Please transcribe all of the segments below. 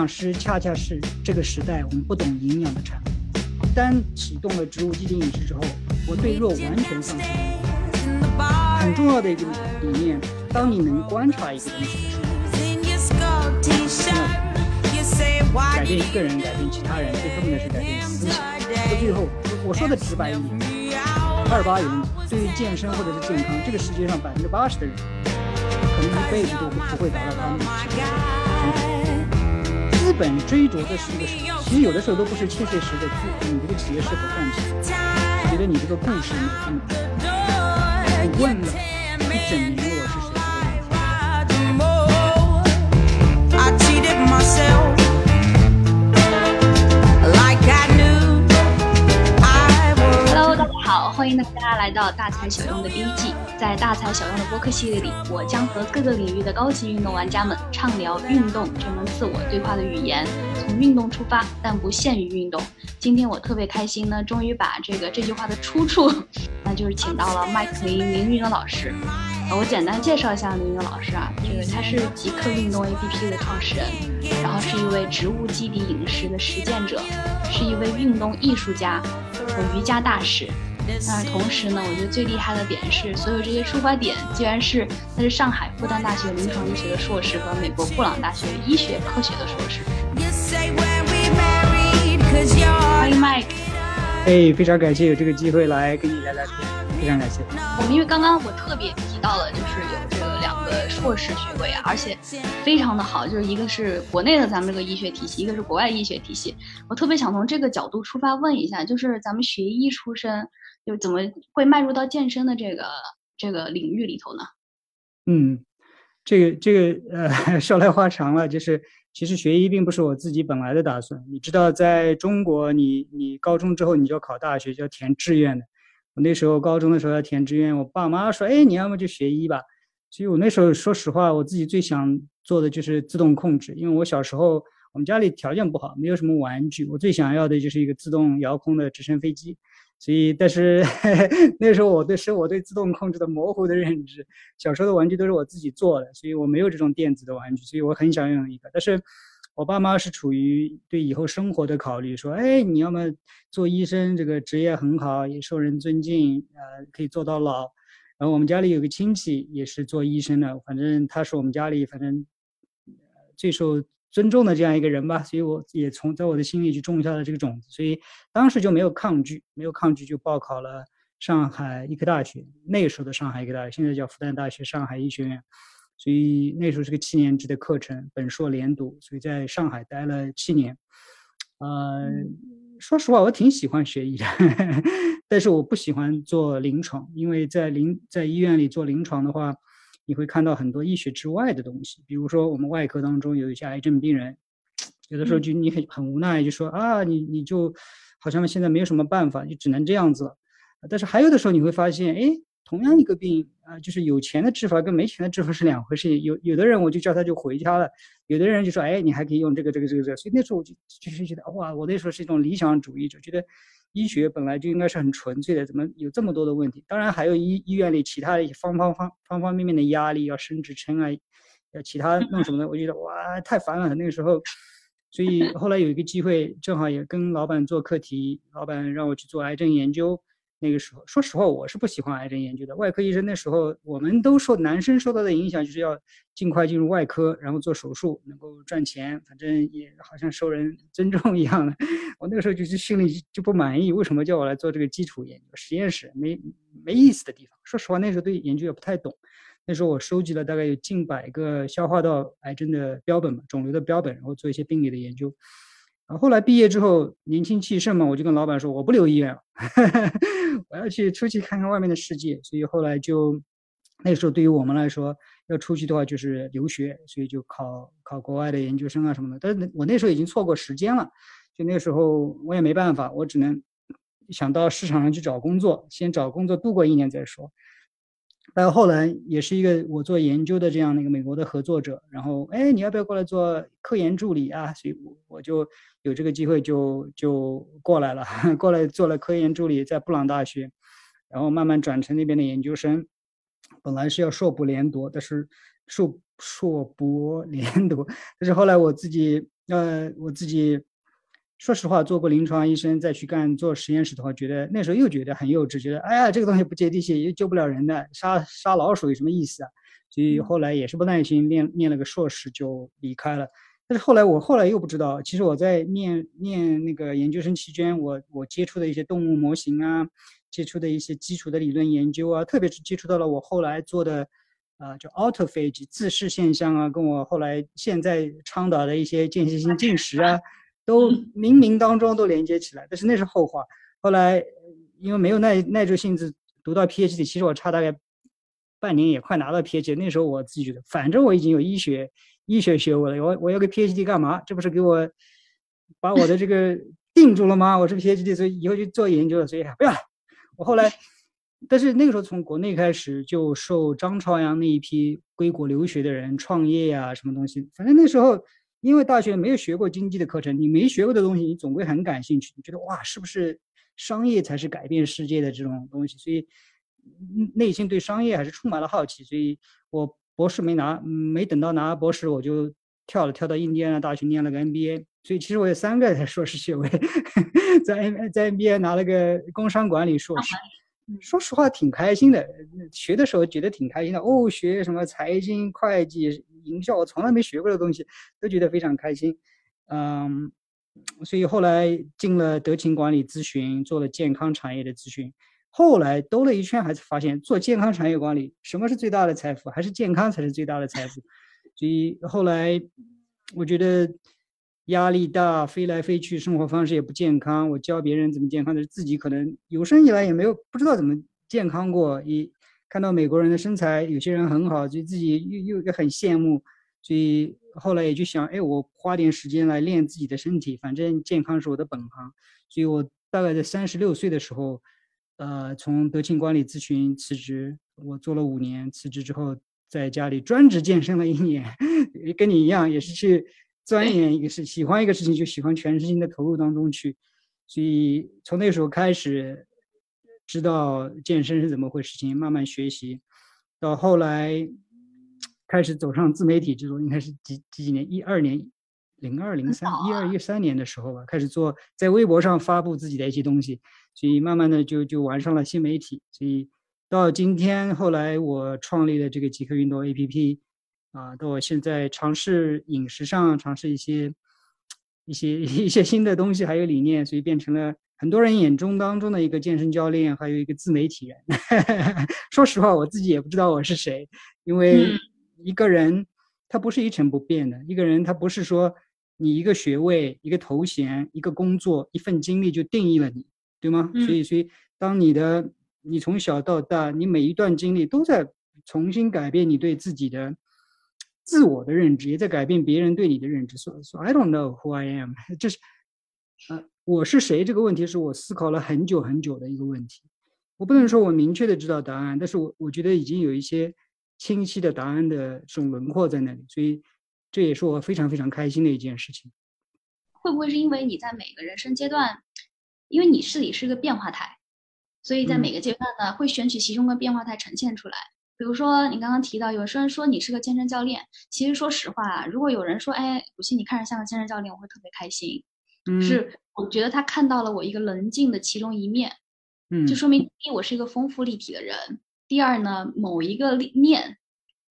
养师恰恰是这个时代我们不懂营养的产物。一旦启动了植物基底饮食之后，我对肉完全放弃。很重要的一个理念，当你能观察一个东西的时候，改变一个人，改变其他人，最根本的是改变思想。到最后，我说的直白一点，二八原则，对于健身或者是健康，这个世界上百分之八十的人，可能一辈子都不会达到他们的期望。本追逐的是一个什么？其实有的时候都不是切切实实的，你这个企业是否赚钱？我觉得你这个故事呢，你问了，一整年我是谁？欢迎大家来到大材小用的第一季。在大材小用的播客系列里，我将和各个领域的高级运动玩家们畅聊运动这门自我对话的语言，从运动出发，但不限于运动。今天我特别开心呢，终于把这个这句话的出处，那就是请到了麦克林林云的老师。我简单介绍一下林云老师啊，这个他是极客运动 APP 的创始人，然后是一位植物基底饮食的实践者，是一位运动艺术家和瑜伽大使。但是同时呢，我觉得最厉害的点是，所有这些出发点既然是他是上海复旦大学临床医学的硕士和美国布朗大学医学科学的硕士。欢迎 Mike。哎，非常感谢有这个机会来跟你聊聊天，非常感谢。我们因为刚刚我特别提到了，就是有这个两个硕士学位啊，而且非常的好，就是一个是国内的咱们这个医学体系，一个是国外医学体系。我特别想从这个角度出发问一下，就是咱们学医出身。就怎么会迈入到健身的这个这个领域里头呢？嗯，这个这个呃，说来话长了。就是其实学医并不是我自己本来的打算。你知道，在中国，你你高中之后你就要考大学，就要填志愿的。我那时候高中的时候要填志愿，我爸妈说：“哎，你要么就学医吧。”所以我那时候说实话，我自己最想做的就是自动控制，因为我小时候我们家里条件不好，没有什么玩具，我最想要的就是一个自动遥控的直升飞机。所以，但是 那时候我对是我对自动控制的模糊的认知，小时候的玩具都是我自己做的，所以我没有这种电子的玩具，所以我很想拥有一个。但是，我爸妈是处于对以后生活的考虑，说，哎，你要么做医生，这个职业很好，也受人尊敬，呃，可以做到老。然后我们家里有个亲戚也是做医生的，反正他是我们家里反正最受。尊重的这样一个人吧，所以我也从在我的心里就种下了这个种子，所以当时就没有抗拒，没有抗拒就报考了上海医科大学，那个时候的上海医科大学，现在叫复旦大学上海医学院，所以那时候是个七年制的课程，本硕连读，所以在上海待了七年。呃，说实话，我挺喜欢学医的，但是我不喜欢做临床，因为在临在医院里做临床的话。你会看到很多医学之外的东西，比如说我们外科当中有一些癌症病人，有的时候就你很很无奈，就说啊，你你就好像现在没有什么办法，就只能这样子了。但是还有的时候你会发现，哎，同样一个病啊，就是有钱的治法跟没钱的治法是两回事。有有的人我就叫他就回家了，有的人就说，哎，你还可以用这个这个这个这个。所以那时候我就就是觉得，哇，我那时候是一种理想主义者，觉得。医学本来就应该是很纯粹的，怎么有这么多的问题？当然还有医医院里其他的一些方方方方方面面的压力，要升职称啊，要其他弄什么的，我觉得哇太烦了。那个时候，所以后来有一个机会，正好也跟老板做课题，老板让我去做癌症研究。那个时候，说实话，我是不喜欢癌症研究的。外科医生那时候，我们都受男生受到的影响，就是要尽快进入外科，然后做手术，能够赚钱，反正也好像受人 尊重一样的。我那个时候就是心里就不满意，为什么叫我来做这个基础研究？实验室没没意思的地方。说实话，那时候对研究也不太懂。那时候我收集了大概有近百个消化道癌症的标本嘛，肿瘤的标本，然后做一些病理的研究。后来毕业之后，年轻气盛嘛，我就跟老板说，我不留医院了，我要去出去看看外面的世界。所以后来就，那时候对于我们来说，要出去的话就是留学，所以就考考国外的研究生啊什么的。但是我那时候已经错过时间了，就那时候我也没办法，我只能想到市场上去找工作，先找工作度过一年再说。到后来也是一个我做研究的这样的一个美国的合作者，然后哎，你要不要过来做科研助理啊？所以我我就。有这个机会就就过来了，过来做了科研助理，在布朗大学，然后慢慢转成那边的研究生。本来是要硕博连读，但是硕硕博连读，但是后来我自己呃，我自己说实话，做过临床医生再去干做实验室的话，觉得那时候又觉得很幼稚，觉得哎呀，这个东西不接地气，又救不了人的，杀杀老鼠有什么意思啊？所以后来也是不耐心，念念了个硕士就离开了。但是后来我后来又不知道，其实我在念念那个研究生期间，我我接触的一些动物模型啊，接触的一些基础的理论研究啊，特别是接触到了我后来做的。啊，就 autophagy 自噬现象啊，跟我后来现在倡导的一些间歇性进食啊，都冥冥当中都连接起来。但是那是后话。后来因为没有耐耐住性子读到 PhD，其实我差大概半年也快拿到 PhD。那时候我自己觉得，反正我已经有医学医学学位了，我我要个 PhD 干嘛？这不是给我把我的这个 定住了吗？我是 PhD，所以以后就做研究了。所以不要了。我后来。但是那个时候从国内开始就受张朝阳那一批归国留学的人创业呀，什么东西，反正那时候因为大学没有学过经济的课程，你没学过的东西，你总归很感兴趣，你觉得哇，是不是商业才是改变世界的这种东西？所以内心对商业还是充满了好奇。所以我博士没拿，没等到拿博士，我就跳了跳到印第安纳大学念了个 MBA。所以其实我有三个硕士学位，在 M 在 MBA 拿了个工商管理硕士。说实话，挺开心的。学的时候觉得挺开心的哦，学什么财经、会计、营销，我从来没学过的东西，都觉得非常开心。嗯，所以后来进了德勤管理咨询，做了健康产业的咨询。后来兜了一圈，还是发现做健康产业管理，什么是最大的财富？还是健康才是最大的财富。所以后来我觉得。压力大，飞来飞去，生活方式也不健康。我教别人怎么健康，但是自己可能有生以来也没有不知道怎么健康过。一看到美国人的身材，有些人很好，就自己又又又很羡慕。所以后来也就想，哎，我花点时间来练自己的身体，反正健康是我的本行。所以我大概在三十六岁的时候，呃，从德勤管理咨询辞职，我做了五年，辞职之后在家里专职健身了一年，跟你一样，也是去。钻研一个事，喜欢一个事情就喜欢全身心的投入当中去，所以从那时候开始知道健身是怎么回事，情慢慢学习，到后来开始走上自媒体之路，应该是几几几年，一二年，零二零三，一二一三年的时候吧，开始做在微博上发布自己的一些东西，所以慢慢的就就玩上了新媒体，所以到今天后来我创立了这个极客运动 APP。啊，到我现在尝试饮食上，尝试一些一些 一些新的东西，还有理念，所以变成了很多人眼中当中的一个健身教练，还有一个自媒体人。说实话，我自己也不知道我是谁，因为一个人他不是一成不变的，一个人他不是说你一个学位、一个头衔、一个工作、一份经历就定义了你，对吗？所以，所以当你的你从小到大，你每一段经历都在重新改变你对自己的。自我的认知也在改变别人对你的认知。所以说，I don't know who I am。这是，呃，我是谁这个问题是我思考了很久很久的一个问题。我不能说我明确的知道答案，但是我我觉得已经有一些清晰的答案的这种轮廓在那里。所以，这也是我非常非常开心的一件事情。会不会是因为你在每个人生阶段，因为你是你是个变化态，所以在每个阶段呢，会选取其中的变化态呈现出来。比如说，你刚刚提到，有些人说你是个健身教练。其实说实话，如果有人说，哎，古希你看着像个健身教练，我会特别开心。嗯，是我觉得他看到了我一个棱镜的其中一面。嗯，就说明第一，我是一个丰富立体的人；第二呢，某一个立面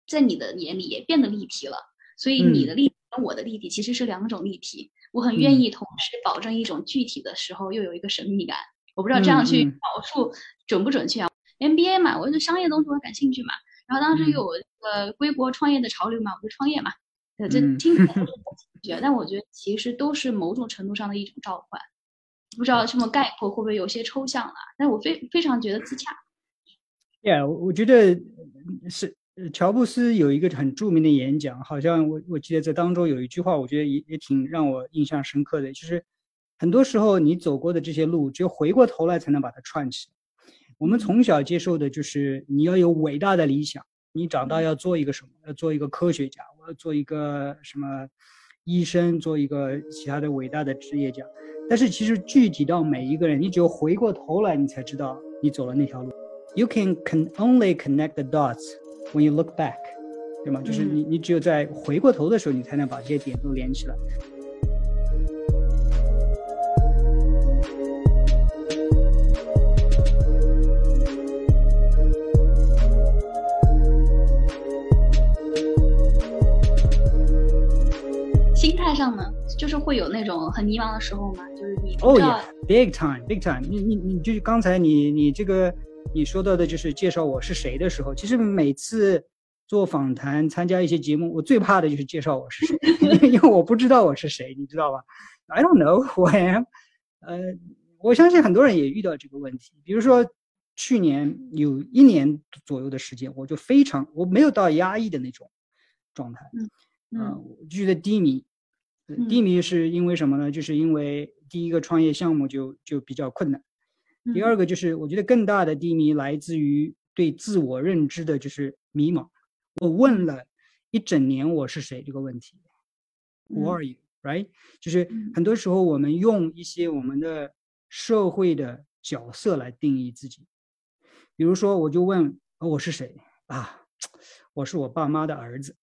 在你的眼里也变得立体了。所以你的立体跟我的立体其实是两种立体。我很愿意同时保证一种具体的时候，又有一个神秘感。我不知道这样去描述准不准确啊？MBA 嘛，我对商业东西我感兴趣嘛，然后当时有呃归国创业的潮流嘛，我就创业嘛，呃，这听起来 感兴趣，但我觉得其实都是某种程度上的一种召唤，不知道这么概括会不会有些抽象了？但我非非常觉得自洽。Yeah，我觉得是乔布斯有一个很著名的演讲，好像我我记得在当中有一句话，我觉得也也挺让我印象深刻的，就是很多时候你走过的这些路，只有回过头来才能把它串起。我们从小接受的就是你要有伟大的理想，你长大要做一个什么？要做一个科学家，我要做一个什么医生，做一个其他的伟大的职业家。但是其实具体到每一个人，你只有回过头来，你才知道你走了那条路。You can can only connect the dots when you look back，对吗？就是你你只有在回过头的时候，你才能把这些点都连起来。就是会有那种很迷茫的时候吗？就是你哦，yeah，big time，big time。你你你就是刚才你你这个你说到的就是介绍我是谁的时候，其实每次做访谈、参加一些节目，我最怕的就是介绍我是谁，因为我不知道我是谁，你知道吧？I don't know who I am。呃，我相信很多人也遇到这个问题。比如说去年有一年左右的时间，我就非常我没有到压抑的那种状态，嗯，就觉得低迷。低迷是因为什么呢？就是因为第一个创业项目就就比较困难，第二个就是我觉得更大的低迷来自于对自我认知的就是迷茫。我问了一整年我是谁这个问题，Who are you? Right？就是很多时候我们用一些我们的社会的角色来定义自己，比如说我就问我是谁啊？我是我爸妈的儿子，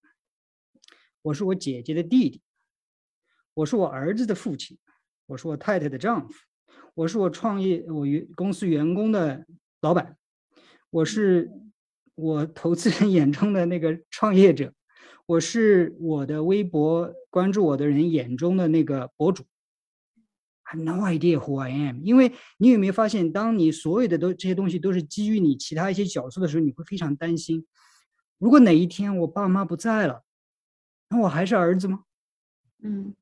我是我姐姐的弟弟。我是我儿子的父亲，我是我太太的丈夫，我是我创业我员公司员工的老板，我是我投资人眼中的那个创业者，我是我的微博关注我的人眼中的那个博主。I have no idea who I am，因为你有没有发现，当你所有的都这些东西都是基于你其他一些角色的时候，你会非常担心，如果哪一天我爸妈不在了，那我还是儿子吗？嗯。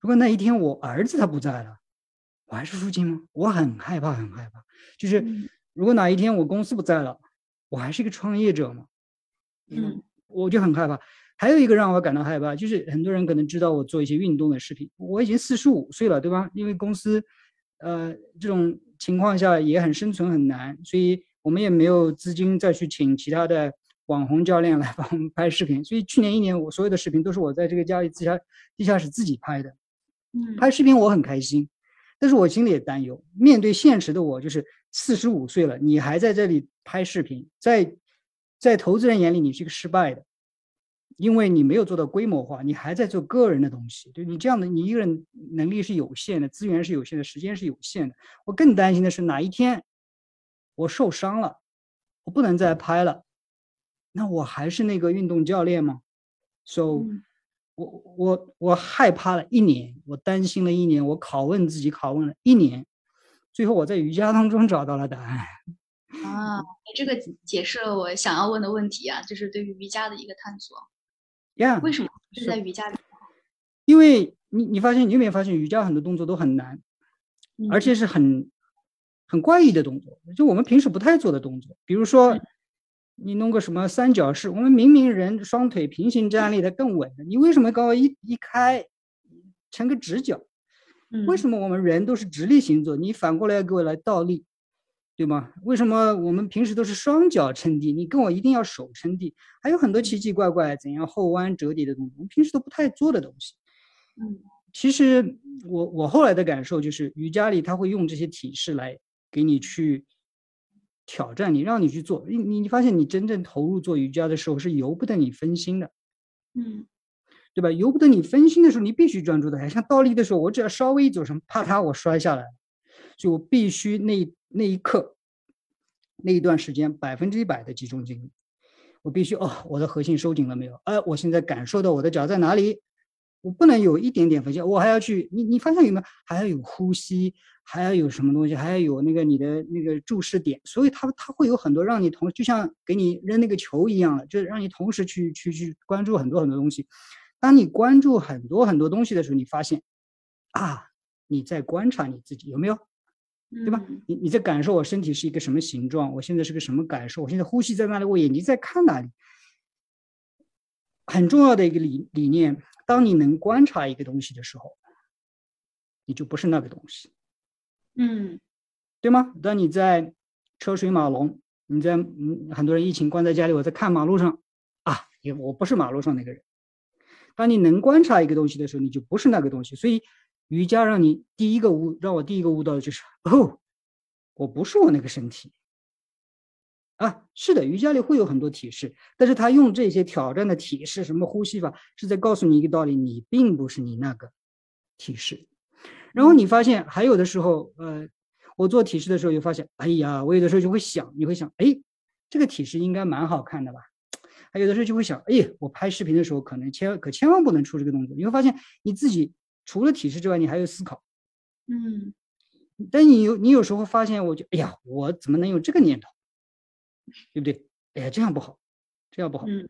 如果那一天我儿子他不在了，我还是父亲吗？我很害怕，很害怕。就是如果哪一天我公司不在了，我还是一个创业者吗？嗯，我就很害怕。还有一个让我感到害怕，就是很多人可能知道我做一些运动的视频，我已经四十五岁了，对吧？因为公司，呃，这种情况下也很生存很难，所以我们也没有资金再去请其他的。网红教练来帮我们拍视频，所以去年一年我所有的视频都是我在这个家里地下地下室自己拍的。拍视频我很开心，但是我心里也担忧。面对现实的我，就是四十五岁了，你还在这里拍视频，在在投资人眼里，你是一个失败的，因为你没有做到规模化，你还在做个人的东西。就你这样的，你一个人能力是有限的，资源是有限的，时间是有限的。我更担心的是哪一天我受伤了，我不能再拍了，那我还是那个运动教练吗？So。我我我害怕了一年，我担心了一年，我拷问自己，拷问了一年，最后我在瑜伽当中找到了答案。啊，这个解释了我想要问的问题啊，就是对于瑜伽的一个探索。呀，为什么是在瑜伽里？因为你你发现你有没有发现瑜伽很多动作都很难，而且是很很怪异的动作，就我们平时不太做的动作，比如说。你弄个什么三角式？我们明明人双腿平行站立的更稳的，你为什么搞一一开成个直角？为什么我们人都是直立行走？你反过来要给我来倒立，对吗？为什么我们平时都是双脚撑地？你跟我一定要手撑地？还有很多奇奇怪怪怎样后弯折叠的东西，我们平时都不太做的东西。嗯，其实我我后来的感受就是，瑜伽里他会用这些体式来给你去。挑战你，让你去做，你你你发现你真正投入做瑜伽的时候是由不得你分心的，嗯，对吧？由不得你分心的时候，你必须专注的。像倒立的时候，我只要稍微一走神，啪嗒，我摔下来，所以我必须那那一刻，那一段时间百分之一百的集中精力，我必须哦，我的核心收紧了没有？哎，我现在感受到我的脚在哪里？我不能有一点点分心，我还要去你你发现有没有？还要有呼吸，还要有什么东西？还要有那个你的那个注视点，所以它它会有很多让你同就像给你扔那个球一样的，就是让你同时去去去关注很多很多东西。当你关注很多很多东西的时候，你发现啊，你在观察你自己有没有？对吧？你你在感受我身体是一个什么形状？我现在是个什么感受？我现在呼吸在哪里？我眼睛在看哪里？很重要的一个理理念。当你能观察一个东西的时候，你就不是那个东西，嗯，对吗？当你在车水马龙，你在嗯，很多人疫情关在家里，我在看马路上啊，也我不是马路上那个人。当你能观察一个东西的时候，你就不是那个东西。所以瑜伽让你第一个悟，让我第一个悟到的就是哦，我不是我那个身体。啊，是的，瑜伽里会有很多体式，但是他用这些挑战的体式，什么呼吸法，是在告诉你一个道理：你并不是你那个体式。然后你发现还有的时候，呃，我做体式的时候，就发现，哎呀，我有的时候就会想，你会想，哎，这个体式应该蛮好看的吧？还有的时候就会想，哎，我拍视频的时候可能千可千万不能出这个动作。你会发现你自己除了体式之外，你还有思考。嗯，但你有你有时候发现，我就哎呀，我怎么能有这个念头？对不对？哎呀，这样不好，这样不好。嗯，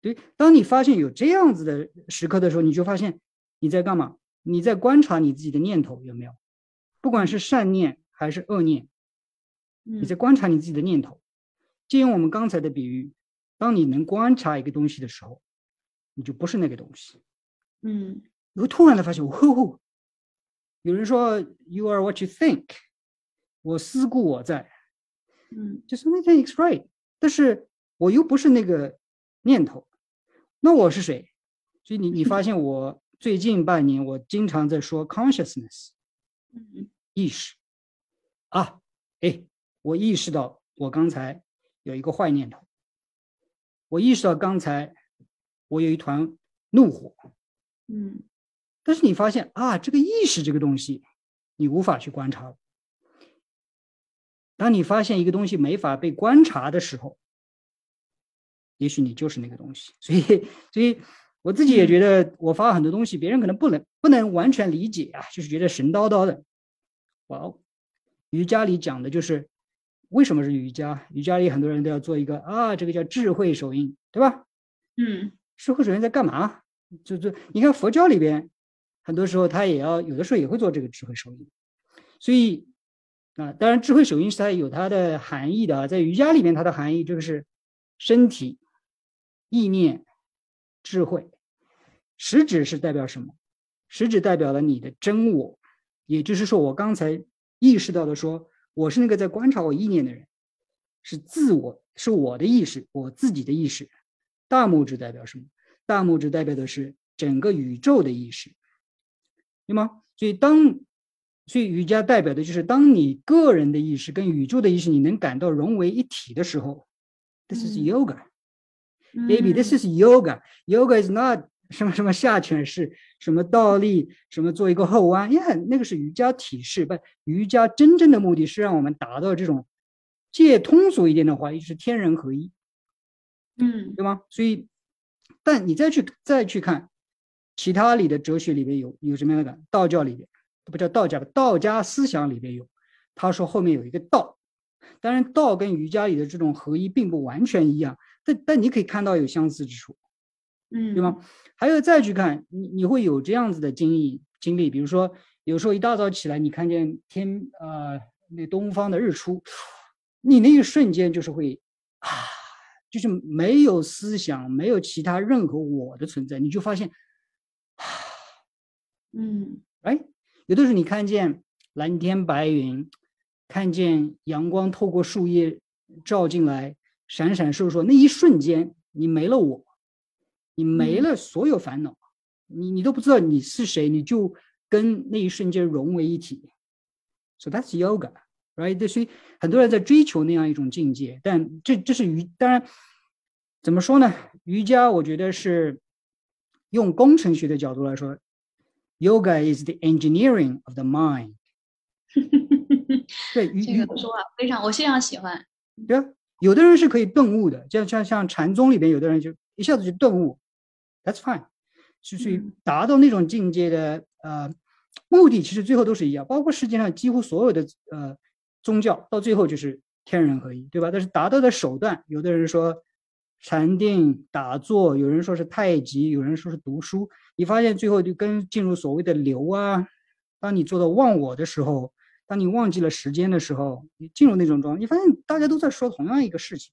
对。当你发现有这样子的时刻的时候，你就发现你在干嘛？你在观察你自己的念头有没有？不管是善念还是恶念，你在观察你自己的念头。借用我们刚才的比喻，当你能观察一个东西的时候，你就不是那个东西。嗯，你会突然的发现，哦。有人说 “You are what you think”，我思故我在，嗯，就是 Anything is right，但是我又不是那个念头，那我是谁？所以你你发现我最近半年我经常在说 consciousness，嗯，意识啊，哎，我意识到我刚才有一个坏念头，我意识到刚才我有一团怒火，嗯。但是你发现啊，这个意识这个东西，你无法去观察。当你发现一个东西没法被观察的时候，也许你就是那个东西。所以，所以我自己也觉得，我发很多东西，别人可能不能不能完全理解啊，就是觉得神叨叨的。哇哦，瑜伽里讲的就是为什么是瑜伽？瑜伽里很多人都要做一个啊，这个叫智慧手印，对吧？嗯，智慧手印在干嘛？就就你看佛教里边。很多时候他也要有的时候也会做这个智慧手印，所以啊，当然智慧手印是它有它的含义的啊，在瑜伽里面它的含义这个是身体、意念、智慧，食指是代表什么？食指代表了你的真我，也就是说我刚才意识到的，说我是那个在观察我意念的人，是自我，是我的意识，我自己的意识。大拇指代表什么？大拇指代表的是整个宇宙的意识。对吗？所以当，所以瑜伽代表的就是当你个人的意识跟宇宙的意识你能感到融为一体的时候，This is yoga, baby. This is yoga. Yoga is not 什么什么下犬式，什么倒立，什么做一个后弯，呀，那个是瑜伽体式。不，瑜伽真正的目的是让我们达到这种，借通俗一点的话，就是天人合一。嗯，对吗？所以，但你再去再去看。其他里的哲学里边有有什么样的？道教里边不叫道家吧？道家思想里边有，他说后面有一个道，当然道跟瑜伽里的这种合一并不完全一样，但但你可以看到有相似之处，嗯，对吗？还有再去看，你你会有这样子的经历经历，比如说有时候一大早起来，你看见天呃那东方的日出，你那一瞬间就是会啊，就是没有思想，没有其他任何我的存在，你就发现。嗯，哎，有的时候你看见蓝天白云，看见阳光透过树叶照进来，闪闪烁烁，那一瞬间你没了我，你没了所有烦恼，你你都不知道你是谁，你就跟那一瞬间融为一体。So that's yoga, right？所以很多人在追求那样一种境界，但这这是瑜，当然怎么说呢？瑜伽我觉得是用工程学的角度来说。Yoga is the engineering of the mind。对，这个说法非常，我非常喜欢。对啊，有的人是可以顿悟的，像像像禅宗里边，有的人就一下子就顿悟，That's fine。所以达到那种境界的呃目的，其实最后都是一样，包括世界上几乎所有的呃宗教，到最后就是天人合一，对吧？但是达到的手段，有的人说禅定打坐，有人说是太极，有人说是读书。你发现最后就跟进入所谓的流啊，当你做到忘我的时候，当你忘记了时间的时候，你进入那种状态，你发现大家都在说同样一个事情，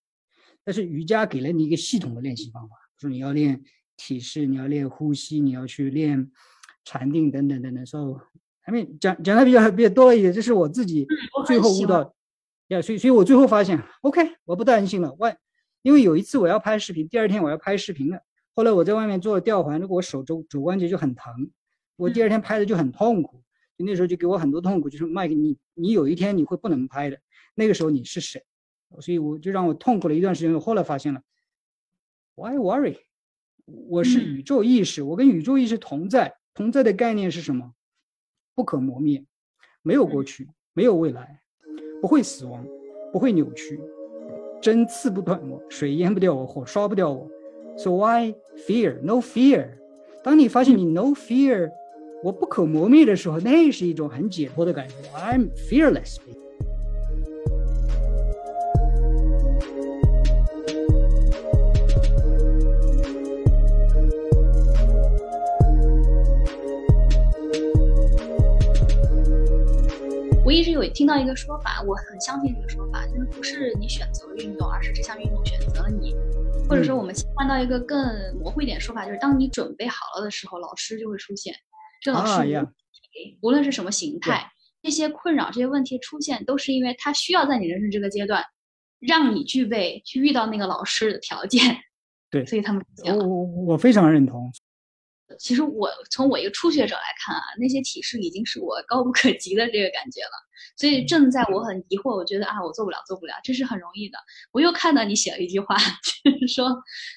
但是瑜伽给了你一个系统的练习方法，说你要练体式，你要练呼吸，你要去练禅定等等等等。所以还没讲讲的比较比较多了一点，这是我自己最后悟到，呀，所以所以我最后发现，OK，我不担心了，我因为有一次我要拍视频，第二天我要拍视频了。后来我在外面做了吊环，那个我手肘肘关节就很疼，我第二天拍的就很痛苦，就那时候就给我很多痛苦，就是卖给你你有一天你会不能拍的，那个时候你是谁？所以我就让我痛苦了一段时间。我后来发现了，Why worry？我是宇宙意识，我跟宇宙意识同在，同在的概念是什么？不可磨灭，没有过去，没有未来，不会死亡，不会扭曲，针刺不断我，水淹不掉我，火烧不掉我。So why fear? No fear。当你发现你 no fear，我不可磨灭的时候，那是一种很解脱的感觉。I'm fearless。听到一个说法，我很相信这个说法，就是不是你选择了运动，而是这项运动选择了你。或者说，我们换到一个更模糊一点说法，就是当你准备好了的时候，老师就会出现。这老师无论是什么形态，这些困扰、这些问题出现，都是因为他需要在你人生这个阶段，让你具备去遇到那个老师的条件。对，所以他们我我我非常认同。其实我从我一个初学者来看啊，那些体式已经是我高不可及的这个感觉了。所以正在我很疑惑，我觉得啊，我做不了，做不了，这是很容易的。我又看到你写了一句话，就是说，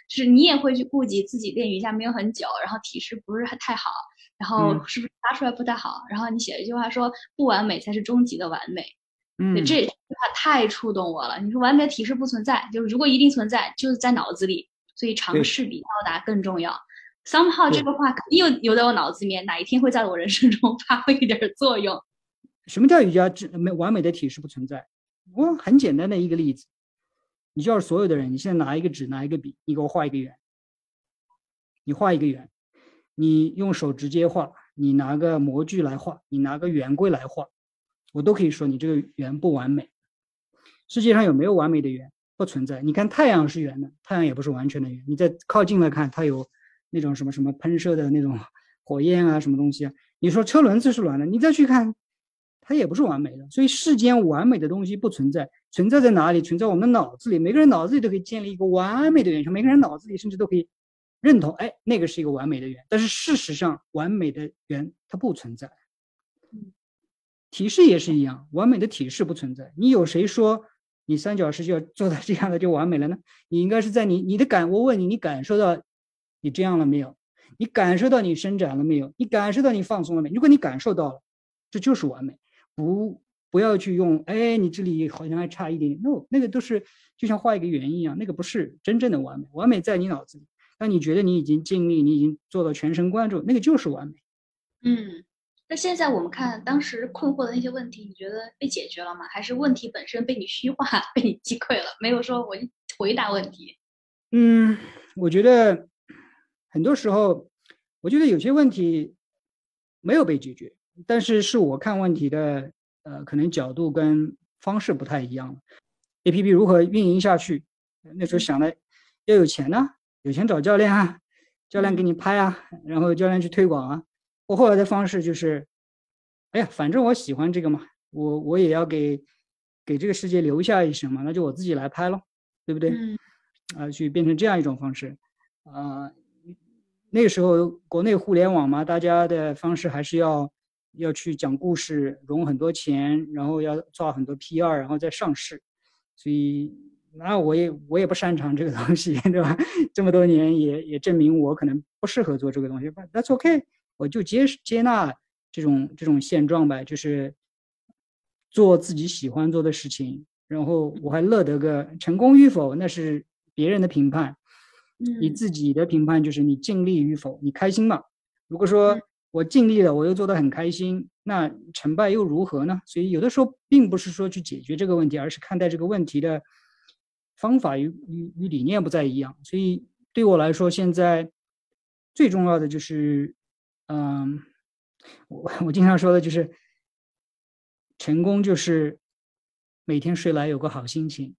就是你也会去顾及自己练瑜伽没有很久，然后体式不是太好，然后是不是发出来不太好？然后你写了一句话说，不完美才是终极的完美。嗯，这句话太触动我了。你说完美体式不存在，就是如果一定存在，就是在脑子里。所以尝试比到达更重要。Somehow 这个话肯定有有在我脑子里面，哪一天会在我人生中 发挥一点作用？什么叫瑜伽这没完美的体式不存在？我很简单的一个例子，你叫所有的人，你现在拿一个纸，拿一个笔，你给我画一个圆。你画一个圆，你用手直接画，你拿个模具来画，你拿个圆规来画，我都可以说你这个圆不完美。世界上有没有完美的圆？不存在。你看太阳是圆的，太阳也不是完全的圆。你再靠近了看，它有。那种什么什么喷射的那种 火焰啊，什么东西啊？你说车轮子是软的，你再去看，它也不是完美的。所以世间完美的东西不存在，存在在哪里？存在我们的脑子里。每个人脑子里都可以建立一个完美的圆圈，每个人脑子里甚至都可以认同，哎，那个是一个完美的圆。但是事实上，完美的圆它不存在。体式也是一样，完美的体式不存在。你有谁说你三角式就要做到这样的就完美了呢？你应该是在你你的感，我问你，你感受到。你这样了没有？你感受到你伸展了没有？你感受到你放松了没？如果你感受到了，这就是完美。不，不要去用。哎，你这里好像还差一点点。no，那个都是就像画一个圆一样，那个不是真正的完美。完美在你脑子里。当你觉得你已经尽力，你已经做到全神贯注，那个就是完美。嗯，那现在我们看当时困惑的那些问题，你觉得被解决了吗？还是问题本身被你虚化、被你击溃了？没有说我回答问题。嗯，我觉得。很多时候，我觉得有些问题没有被解决，但是是我看问题的呃，可能角度跟方式不太一样。A P P 如何运营下去？那时候想的要有钱呢，有钱找教练啊，教练给你拍啊，然后教练去推广啊。我后来的方式就是，哎呀，反正我喜欢这个嘛，我我也要给给这个世界留下一什么，那就我自己来拍咯，对不对？啊，去变成这样一种方式，啊。那个时候国内互联网嘛，大家的方式还是要要去讲故事，融很多钱，然后要做很多 PR，然后再上市。所以那我也我也不擅长这个东西，对吧？这么多年也也证明我可能不适合做这个东西。But that's OK，我就接接纳这种这种现状呗，就是做自己喜欢做的事情，然后我还乐得个成功与否，那是别人的评判。你自己的评判就是你尽力与否，你开心吗？如果说我尽力了，我又做得很开心，那成败又如何呢？所以有的时候并不是说去解决这个问题，而是看待这个问题的方法与与与理念不再一样。所以对我来说，现在最重要的就是，嗯，我我经常说的就是，成功就是每天睡来有个好心情。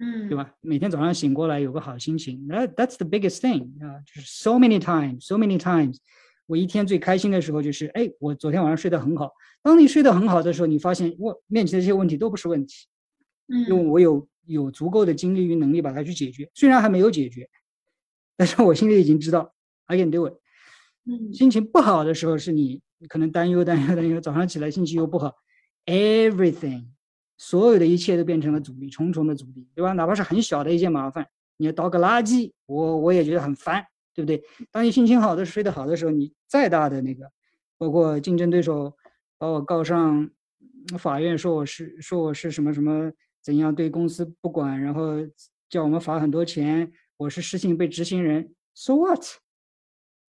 嗯，对吧？每天早上醒过来有个好心情，那 That's the biggest thing 啊，就是 so many times, so many times，我一天最开心的时候就是，哎，我昨天晚上睡得很好。当你睡得很好的时候，你发现我面前的这些问题都不是问题，嗯，因为我有有足够的精力与能力把它去解决。虽然还没有解决，但是我心里已经知道 I can do it。嗯，心情不好的时候是你可能担忧担忧担忧，早上起来心情又不好，everything。所有的一切都变成了阻力，重重的阻力，对吧？哪怕是很小的一件麻烦，你要倒个垃圾，我我也觉得很烦，对不对？当你心情好的、睡得好的时候，你再大的那个，包括竞争对手把我告上法院，说我是说我是什么什么怎样对公司不管，然后叫我们罚很多钱，我是失信被执行人，so what？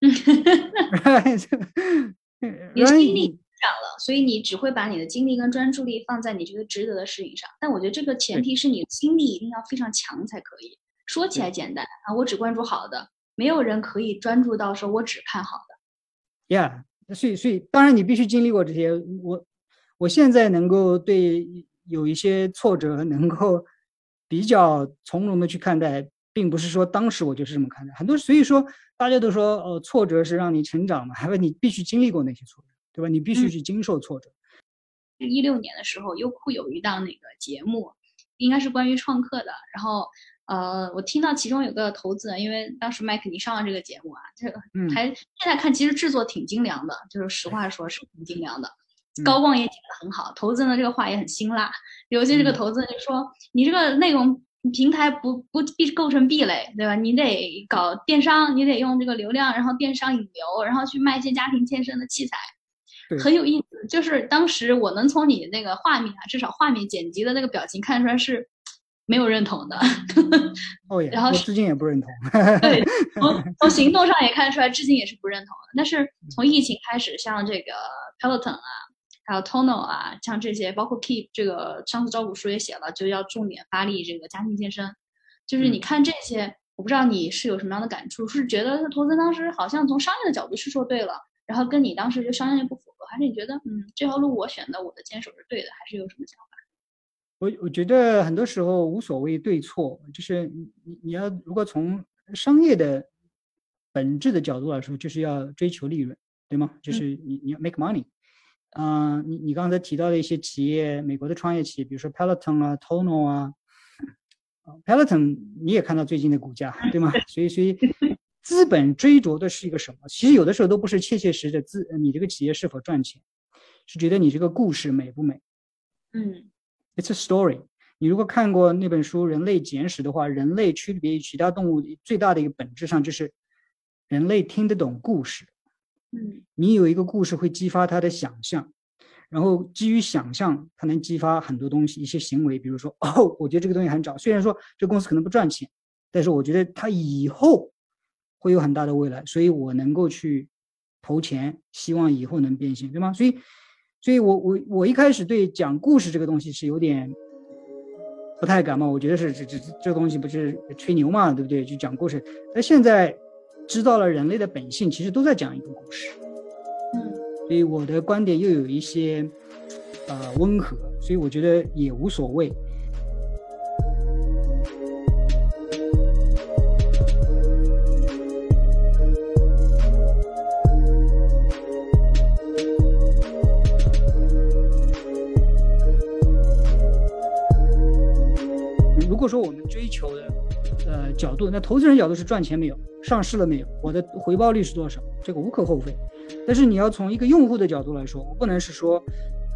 你精力少了，所以你只会把你的精力跟专注力放在你觉得值得的事情上。但我觉得这个前提是你精力一定要非常强才可以。说起来简单啊，我只关注好的，没有人可以专注到说我只看好的。Yeah，所以所以当然你必须经历过这些。我我现在能够对有一些挫折能够比较从容的去看待，并不是说当时我就是这么看待。很多所以说大家都说呃，挫折是让你成长嘛，还有你必须经历过那些挫折。对吧？你必须去经受挫折。一六年的时候，优酷有一档那个节目，应该是关于创客的。然后，呃，我听到其中有个投资人，因为当时麦肯尼上了这个节目啊，这个还现在看其实制作挺精良的，就是实话说是挺精良的，高光也剪得很好。投资人的这个话也很辛辣，有些这个投资人就说：“你这个内容平台不不必构成壁垒，对吧？你得搞电商，你得用这个流量，然后电商引流，然后去卖一些家庭健身的器材。”很有意思，就是当时我能从你那个画面啊，至少画面剪辑的那个表情看出来是没有认同的。哦，然后至今也不认同。对，从从行动上也看出来，至今也是不认同的。但是从疫情开始，像这个 Peloton 啊，还有 Tono 啊，像这些，包括 Keep 这个上次招股书也写了，就要重点发力这个家庭健身。就是你看这些，我不知道你是有什么样的感触，是觉得投资当时好像从商业的角度是说对了，然后跟你当时就商业不符合。还是你觉得，嗯，这条路我选的，我的坚守是对的，还是有什么想法？我我觉得很多时候无所谓对错，就是你你要如果从商业的本质的角度来说，就是要追求利润，对吗？就是你你要 make money。嗯，你你刚才提到的一些企业，美国的创业企业，比如说 Peloton 啊，Tono 啊，Peloton 你也看到最近的股价，对吗？所以所以。资本追逐的是一个什么？其实有的时候都不是切切实实的资，你这个企业是否赚钱，是觉得你这个故事美不美？嗯，It's a story。你如果看过那本书《人类简史》的话，人类区别于其他动物最大的一个本质上就是人类听得懂故事。嗯，你有一个故事会激发他的想象，然后基于想象，他能激发很多东西，一些行为，比如说，哦，我觉得这个东西很早，虽然说这公司可能不赚钱，但是我觉得它以后。会有很大的未来，所以我能够去投钱，希望以后能变现，对吗？所以，所以我我我一开始对讲故事这个东西是有点不太感冒，我觉得是这这这东西不是吹牛嘛，对不对？就讲故事。那现在知道了人类的本性，其实都在讲一个故事。嗯，所以我的观点又有一些呃温和，所以我觉得也无所谓。如果说我们追求的，呃，角度，那投资人角度是赚钱没有，上市了没有，我的回报率是多少，这个无可厚非。但是你要从一个用户的角度来说，我不能是说，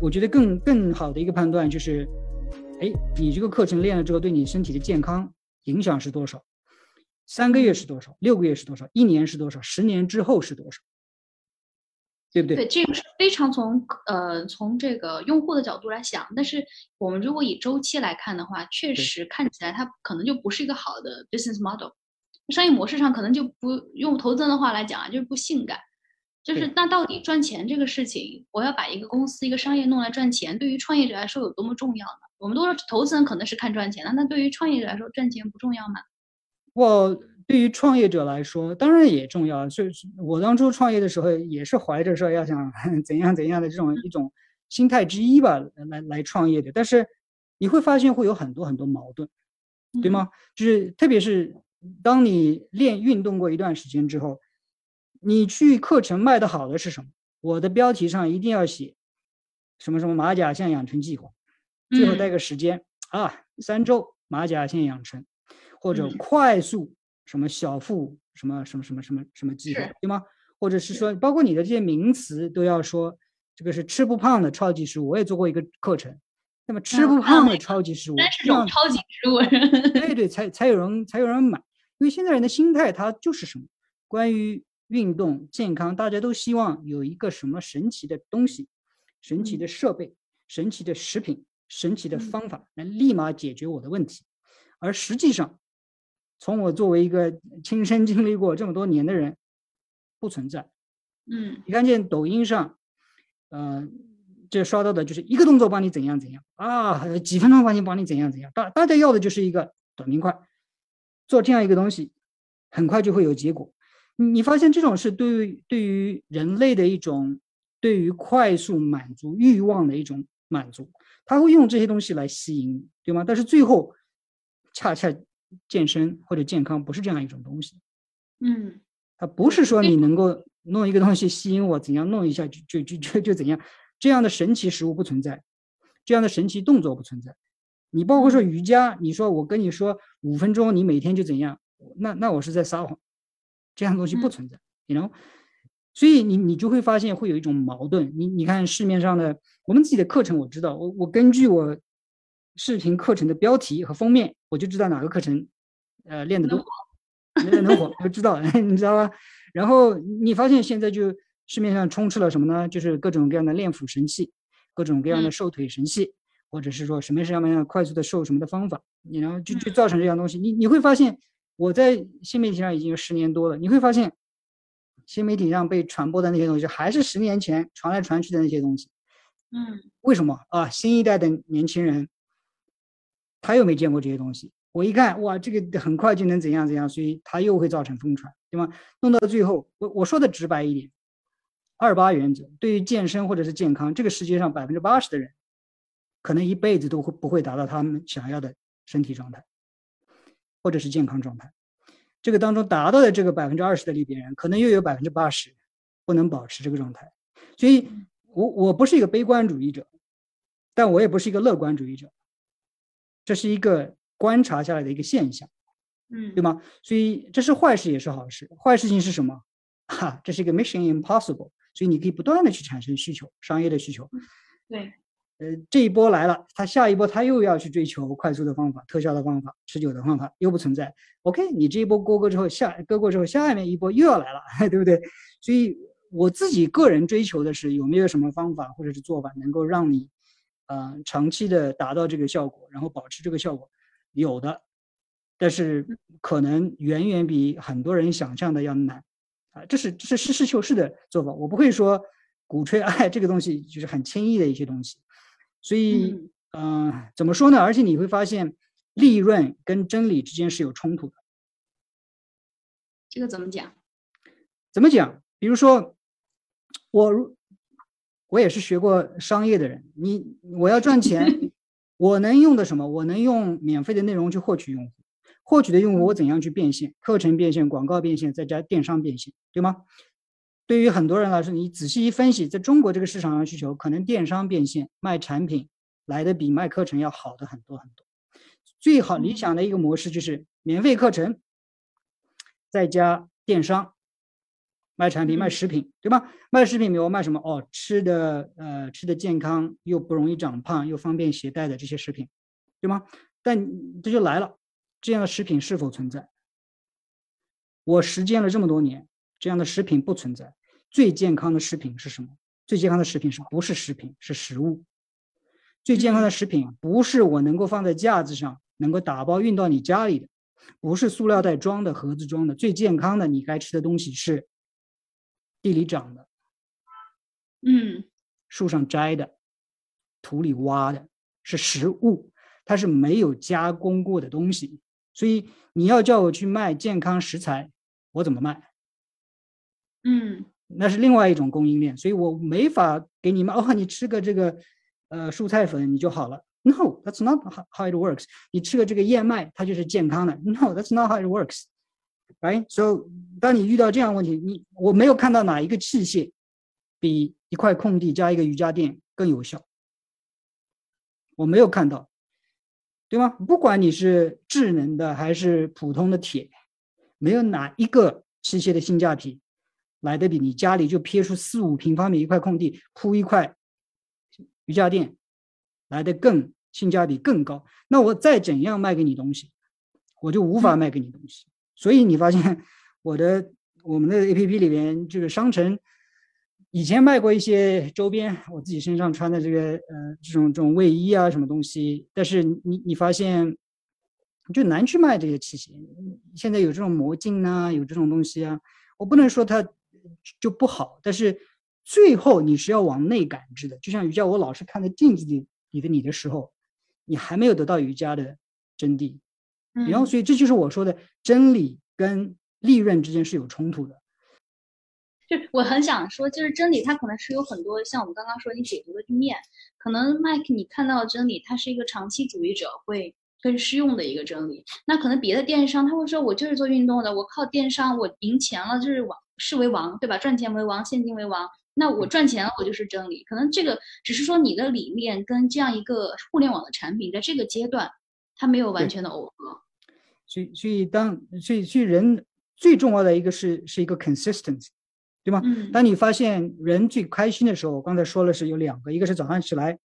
我觉得更更好的一个判断就是，哎，你这个课程练了之后，对你身体的健康影响是多少？三个月是多少？六个月是多少？一年是多少？十年之后是多少？对不对？对，这个是非常从呃从这个用户的角度来想，但是我们如果以周期来看的话，确实看起来它可能就不是一个好的 business model，商业模式上可能就不用投资人的话来讲啊，就是不性感。就是那到底赚钱这个事情，我要把一个公司一个商业弄来赚钱，对于创业者来说有多么重要呢？我们都说投资人可能是看赚钱的，那对于创业者来说赚钱不重要吗？我。对于创业者来说，当然也重要。是我当初创业的时候，也是怀着说要想 怎样怎样的这种一种心态之一吧，来来创业的。但是你会发现会有很多很多矛盾，对吗？就是特别是当你练运动过一段时间之后，你去课程卖的好的是什么？我的标题上一定要写什么什么马甲线养成计划，最后带个时间啊，三周马甲线养成，或者快速。什么小腹什么什么什么什么什么计划对吗？或者是说，包括你的这些名词都要说，这个是吃不胖的超级食物。我也做过一个课程，那么吃不胖的超级食物，这种超级食物，对 对，才才有人才有人买。因为现在人的心态，他就是什么？关于运动健康，大家都希望有一个什么神奇的东西，神奇的设备，神奇的食品。神奇的方法，能立马解决我的问题。而实际上，从我作为一个亲身经历过这么多年的人，不存在。嗯，你看见抖音上，呃，这刷到的就是一个动作帮你怎样怎样啊，几分钟帮你帮你怎样怎样。大大家要的就是一个短平快，做这样一个东西，很快就会有结果。你发现这种是对于对于人类的一种对于快速满足欲望的一种满足，他会用这些东西来吸引你，对吗？但是最后，恰恰健身或者健康不是这样一种东西。嗯，它不是说你能够弄一个东西吸引我，怎样弄一下就就就就就怎样，这样的神奇食物不存在，这样的神奇动作不存在。你包括说瑜伽，你说我跟你说五分钟，你每天就怎样，那那我是在撒谎。这样东西不存在，你 know，所以你你就会发现会有一种矛盾。你你看市面上的我们自己的课程，我知道，我我根据我视频课程的标题和封面，我就知道哪个课程呃练得多，能火，就知道，你知道吧？然后你发现现在就市面上充斥了什么呢？就是各种各样的练腹神器，各种各样的瘦腿神器，或者是说什么什么样快速的瘦什么的方法，你然后就就造成这样东西。你你会发现。我在新媒体上已经有十年多了，你会发现，新媒体上被传播的那些东西，还是十年前传来传去的那些东西。嗯，为什么啊？新一代的年轻人，他又没见过这些东西。我一看，哇，这个很快就能怎样怎样，所以他又会造成疯传，对吗？弄到最后，我我说的直白一点，二八原则对于健身或者是健康，这个世界上百分之八十的人，可能一辈子都会不会达到他们想要的身体状态。或者是健康状态，这个当中达到的这个百分之二十的里边人，可能又有百分之八十不能保持这个状态，所以，我我不是一个悲观主义者，但我也不是一个乐观主义者，这是一个观察下来的一个现象，嗯，对吗？所以这是坏事也是好事，坏事情是什么？哈，这是一个 mission impossible，所以你可以不断的去产生需求，商业的需求，对。呃，这一波来了，他下一波他又要去追求快速的方法、特效的方法、持久的方法，又不存在。OK，你这一波过过之后，下割过之后，下面一波又要来了，对不对？所以我自己个人追求的是有没有什么方法或者是做法能够让你，呃，长期的达到这个效果，然后保持这个效果，有的，但是可能远远比很多人想象的要难，啊，这是这是实事求是的做法。我不会说鼓吹爱这个东西就是很轻易的一些东西。所以，嗯，怎么说呢？而且你会发现，利润跟真理之间是有冲突的。这个怎么讲？怎么讲？比如说，我我也是学过商业的人，你我要赚钱，我能用的什么？我能用免费的内容去获取用户，获取的用户我怎样去变现？课程变现、广告变现，再加电商变现，对吗？对于很多人来说，你仔细一分析，在中国这个市场上需求，可能电商变现卖产品来的比卖课程要好的很多很多。最好理想的一个模式就是免费课程，再加电商卖产品卖食品，对吧？卖食品，比如卖什么？哦，吃的呃吃的健康又不容易长胖又方便携带的这些食品，对吗？但这就来了，这样的食品是否存在？我实践了这么多年。这样的食品不存在。最健康的食品是什么？最健康的食品是不是食品？是食物。最健康的食品不是我能够放在架子上，能够打包运到你家里的，不是塑料袋装的、盒子装的。最健康的，你该吃的东西是地里长的，嗯，树上摘的，土里挖的，是食物，它是没有加工过的东西。所以你要叫我去卖健康食材，我怎么卖？嗯，那是另外一种供应链，所以我没法给你们哦，你吃个这个，呃，蔬菜粉你就好了。No，that's not how it works。你吃个这个燕麦，它就是健康的。No，that's not how it works。Right？So，当你遇到这样问题，你我没有看到哪一个器械比一块空地加一个瑜伽垫更有效，我没有看到，对吗？不管你是智能的还是普通的铁，没有哪一个器械的性价比。来的比你家里就撇出四五平方米一块空地铺一块瑜伽垫来的更性价比更高。那我再怎样卖给你东西，我就无法卖给你东西。所以你发现我的我们的 A P P 里边这个商城以前卖过一些周边，我自己身上穿的这个呃这种这种卫衣啊什么东西，但是你你发现就难去卖这些器械。现在有这种魔镜啊，有这种东西啊，我不能说它就不好，但是最后你是要往内感知的。就像瑜伽，我老是看在镜子里里的你的时候，你还没有得到瑜伽的真谛。然后，所以这就是我说的真理跟利润之间是有冲突的。就我很想说，就是真理它可能是有很多像我们刚刚说你解读的面，可能 Mike 你看到的真理，它是一个长期主义者会更适用的一个真理。那可能别的电商他会说，我就是做运动的，我靠电商我赢钱了就是王是为王，对吧？赚钱为王，现金为王。那我赚钱了，我就是真理。可能这个只是说你的理念跟这样一个互联网的产品在这个阶段，它没有完全的耦合。所以，所以当所以，所以人最重要的一个是是一个 consistency。对吗？当你发现人最开心的时候，我刚才说了是有两个，一个是早上起来，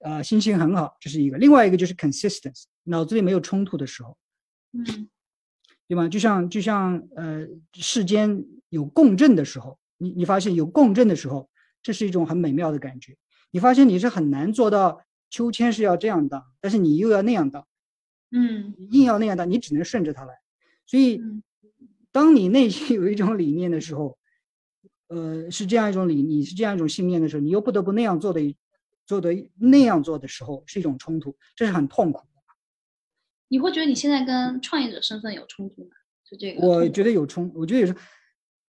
呃，心情很好，这是一个；另外一个就是 consistency，脑子里没有冲突的时候，嗯，对吗？就像就像呃，世间有共振的时候，你你发现有共振的时候，这是一种很美妙的感觉。你发现你是很难做到秋千是要这样荡，但是你又要那样荡，嗯，硬要那样的，你只能顺着它来。所以，当你内心有一种理念的时候，呃，是这样一种理，你是这样一种信念的时候，你又不得不那样做的，做的那样做的时候，是一种冲突，这是很痛苦的。你会觉得你现在跟创业者身份有冲突吗？就这个？我觉得有冲，我觉得也是。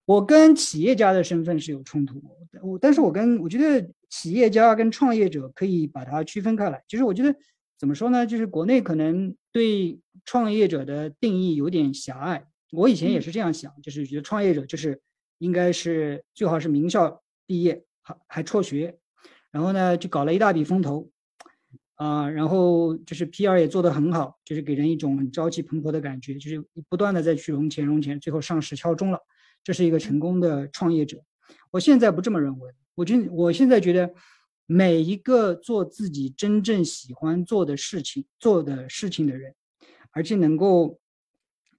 我跟企业家的身份是有冲突，我，但是我跟我觉得企业家跟创业者可以把它区分开来。就是我觉得怎么说呢？就是国内可能对创业者的定义有点狭隘。我以前也是这样想，就是觉得创业者就是。应该是最好是名校毕业，还还辍学，然后呢就搞了一大笔风投，啊，然后就是 PR 也做得很好，就是给人一种很朝气蓬勃的感觉，就是不断的在去融钱融钱，最后上市敲钟了，这是一个成功的创业者。我现在不这么认为，我觉我现在觉得每一个做自己真正喜欢做的事情做的事情的人，而且能够。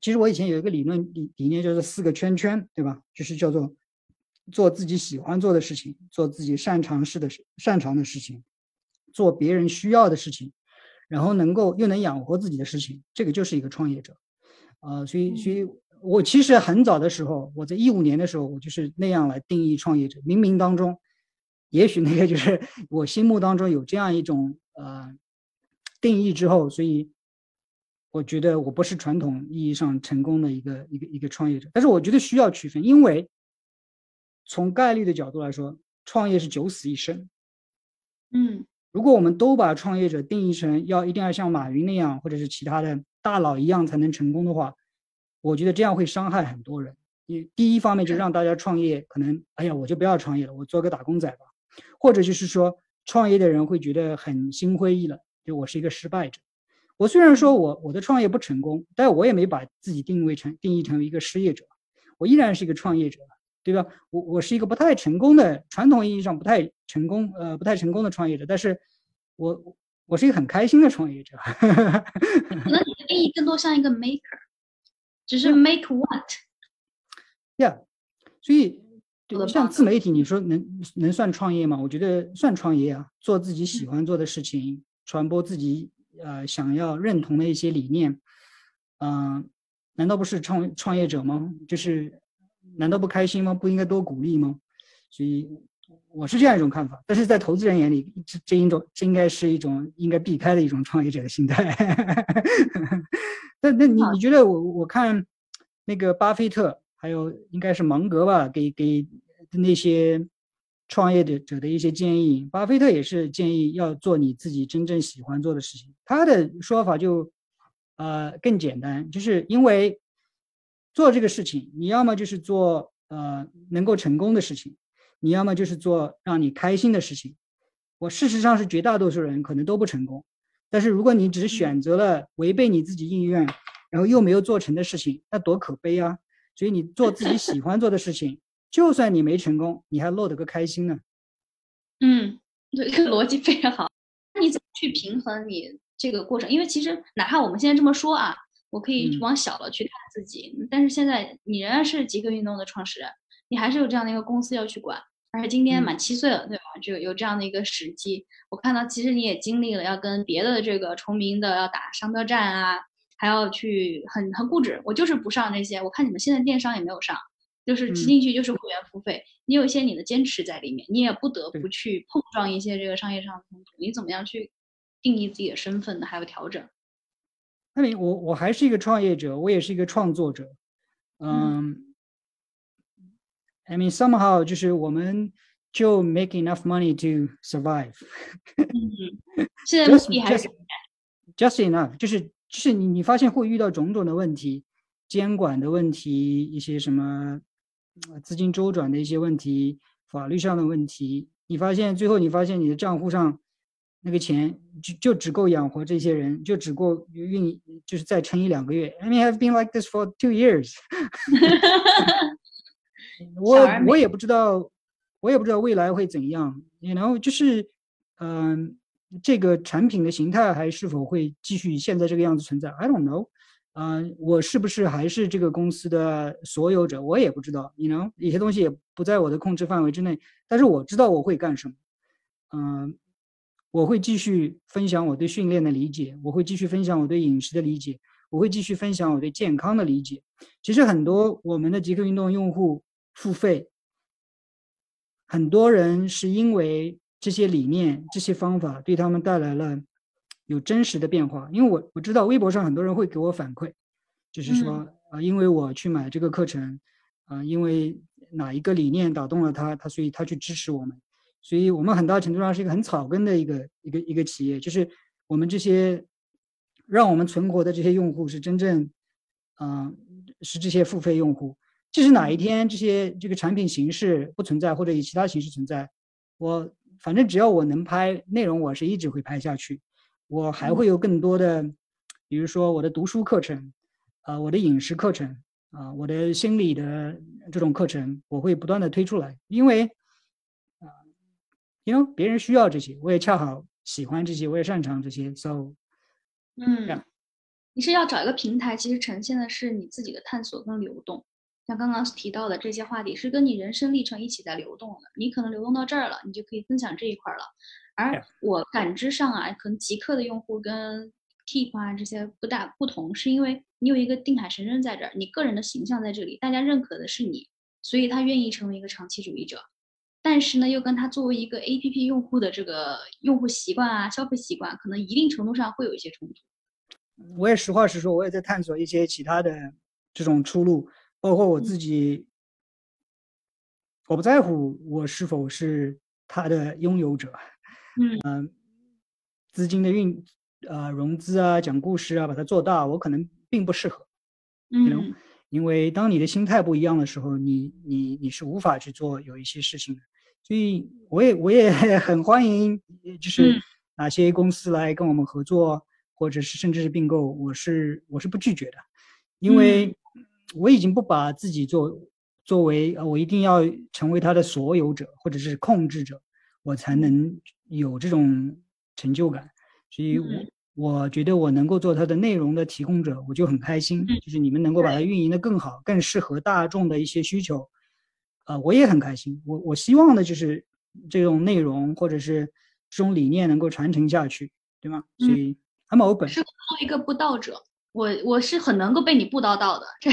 其实我以前有一个理论理理念，就是四个圈圈，对吧？就是叫做做自己喜欢做的事情，做自己擅长事的擅长的事情，做别人需要的事情，然后能够又能养活自己的事情，这个就是一个创业者。啊，所以，所以我其实很早的时候，我在一五年的时候，我就是那样来定义创业者。冥冥当中，也许那个就是我心目当中有这样一种呃定义之后，所以。我觉得我不是传统意义上成功的一个一个一个创业者，但是我觉得需要区分，因为从概率的角度来说，创业是九死一生。嗯，如果我们都把创业者定义成要一定要像马云那样，或者是其他的大佬一样才能成功的话，我觉得这样会伤害很多人。你第一方面就让大家创业，可能哎呀我就不要创业了，我做个打工仔吧，或者就是说创业的人会觉得很心灰意冷，就我是一个失败者。我虽然说我我的创业不成功，但我也没把自己定位成定义成为一个失业者，我依然是一个创业者，对吧？我我是一个不太成功的传统意义上不太成功呃不太成功的创业者，但是我我是一个很开心的创业者。可能你的定义更多像一个 maker，只是 make what？Yeah，所以像自媒体，你说能能算创业吗？我觉得算创业啊，做自己喜欢做的事情，传播自己。呃，想要认同的一些理念，嗯，难道不是创创业者吗？就是，难道不开心吗？不应该多鼓励吗？所以，我是这样一种看法。但是在投资人眼里，这这一种这应该是一种应该避开的一种创业者的心态。那那你你觉得我我看那个巴菲特，还有应该是芒格吧，给给那些。创业者者的一些建议，巴菲特也是建议要做你自己真正喜欢做的事情。他的说法就，呃，更简单，就是因为做这个事情，你要么就是做呃能够成功的事情，你要么就是做让你开心的事情。我事实上是绝大多数人可能都不成功，但是如果你只选择了违背你自己意愿，然后又没有做成的事情，那多可悲啊！所以你做自己喜欢做的事情。就算你没成功，你还落得个开心呢。嗯，这个逻辑非常好。那你怎么去平衡你这个过程？因为其实哪怕我们现在这么说啊，我可以往小了去看自己。但是现在你仍然是极客运动的创始人，你还是有这样的一个公司要去管。而且今天满七岁了，对吧？就有这样的一个时机。我看到其实你也经历了要跟别的这个重名的要打商标战啊，还要去很很固执，我就是不上那些。我看你们现在电商也没有上，就是进去就是会员付费。你有一些你的坚持在里面，你也不得不去碰撞一些这个商业上的冲突。你怎么样去定义自己的身份呢？还有调整？那你我我还是一个创业者，我也是一个创作者，嗯。I mean somehow 就是我们就 make enough money to survive 嗯。现在目的还是 just enough，就是就是你你发现会遇到种种的问题，监管的问题，一些什么资金周转的一些问题，法律上的问题，你发现最后你发现你的账户上那个钱就就只够养活这些人，就只够运就是再撑一两个月。I mean I've been like this for two years 我我也不知道，我也不知道未来会怎样。然后就是，嗯，这个产品的形态还是否会继续现在这个样子存在？I don't know。嗯，我是不是还是这个公司的所有者？我也不知道。你能有些东西也不在我的控制范围之内。但是我知道我会干什么。嗯，我会继续分享我对训练的理解，我会继续分享我对饮食的理解，我会继续分享我对健康的理解。其实很多我们的极客运动用户。付费，很多人是因为这些理念、这些方法对他们带来了有真实的变化。因为我我知道微博上很多人会给我反馈，就是说啊，因为我去买这个课程，啊，因为哪一个理念打动了他，他所以他去支持我们。所以我们很大程度上是一个很草根的一个一个一个企业，就是我们这些让我们存活的这些用户是真正，嗯，是这些付费用户。即使哪一天这些这个产品形式不存在，或者以其他形式存在，我反正只要我能拍内容，我是一直会拍下去。我还会有更多的，比如说我的读书课程，啊，我的饮食课程，啊，我的心理的这种课程，我会不断的推出来，因为啊，因为别人需要这些，我也恰好喜欢这些，我也擅长这些，so，嗯，你是要找一个平台，其实呈现的是你自己的探索跟流动。像刚刚提到的这些话题，是跟你人生历程一起在流动的。你可能流动到这儿了，你就可以分享这一块了。而我感知上啊，可能极客的用户跟 Keep 啊这些不大不同，是因为你有一个定海神针在这儿，你个人的形象在这里，大家认可的是你，所以他愿意成为一个长期主义者。但是呢，又跟他作为一个 APP 用户的这个用户习惯啊、消费习惯，可能一定程度上会有一些冲突。我也实话实说，我也在探索一些其他的这种出路。包括我自己，我不在乎我是否是他的拥有者，嗯。资金的运啊融资啊讲故事啊把它做大，我可能并不适合，嗯，因为当你的心态不一样的时候，你你你是无法去做有一些事情的，所以我也我也 很欢迎，就是哪些公司来跟我们合作，或者是甚至是并购，我是我是不拒绝的，因为。我已经不把自己作作为呃，我一定要成为他的所有者或者是控制者，我才能有这种成就感。所以，我我觉得我能够做它的内容的提供者，我就很开心。就是你们能够把它运营的更好，更适合大众的一些需求，啊，我也很开心。我我希望的就是这种内容或者是这种理念能够传承下去，对吗？所以，I'm open。是做一个布道者。我我是很能够被你布叨到的，这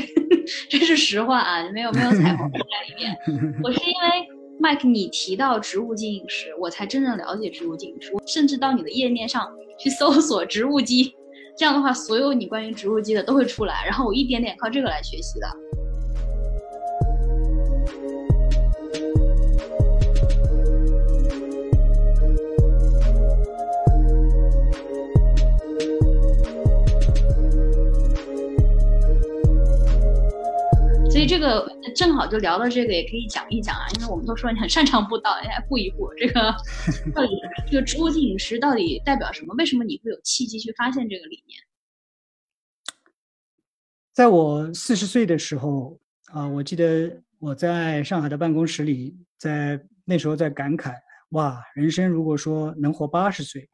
这是实话啊，没有没有彩虹在里面。我是因为麦克你提到植物基饮食，我才真正了解植物基饮食，甚至到你的页面上去搜索植物基，这样的话，所有你关于植物基的都会出来，然后我一点点靠这个来学习的。个正好就聊到这个，也可以讲一讲啊，因为我们都说你很擅长布道，来布一布这个 到底这个植物性饮食到底代表什么？为什么你会有契机去发现这个理念？在我四十岁的时候啊，我记得我在上海的办公室里，在那时候在感慨：哇，人生如果说能活八十岁，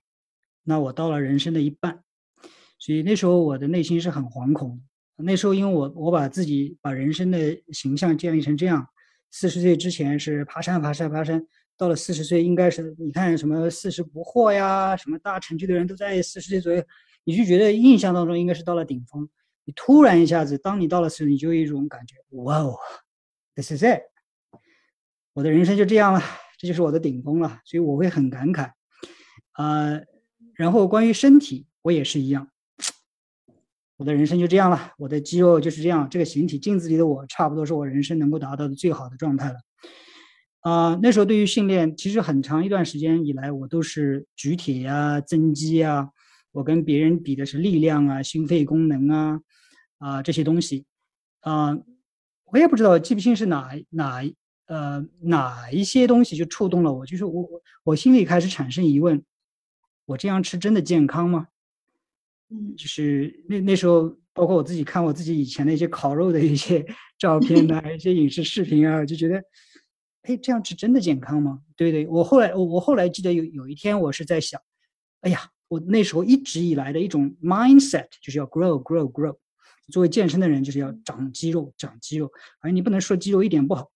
那我到了人生的一半。所以那时候我的内心是很惶恐。那时候，因为我我把自己把人生的形象建立成这样，四十岁之前是爬山爬山爬山，到了四十岁应该是你看什么四十不惑呀，什么大成就的人都在四十岁左右，你就觉得印象当中应该是到了顶峰。你突然一下子，当你到了四十，你就有一种感觉，哇哦，this is it，我的人生就这样了，这就是我的顶峰了，所以我会很感慨。啊，然后关于身体，我也是一样。我的人生就这样了，我的肌肉就是这样，这个形体镜子里的我，差不多是我人生能够达到的最好的状态了。啊，那时候对于训练，其实很长一段时间以来，我都是举铁呀、增肌啊，我跟别人比的是力量啊、心肺功能啊啊这些东西。啊，我也不知道记不清是哪哪呃哪一些东西就触动了我，就是我我心里开始产生疑问：我这样吃真的健康吗？嗯，就是那那时候，包括我自己看我自己以前的一些烤肉的一些 照片呐，一些影视视频啊，就觉得，哎，这样吃真的健康吗？对对，我后来我我后来记得有有一天我是在想，哎呀，我那时候一直以来的一种 mindset 就是要 grow grow grow，作为健身的人就是要长肌肉长肌肉，而你不能说肌肉一点不好，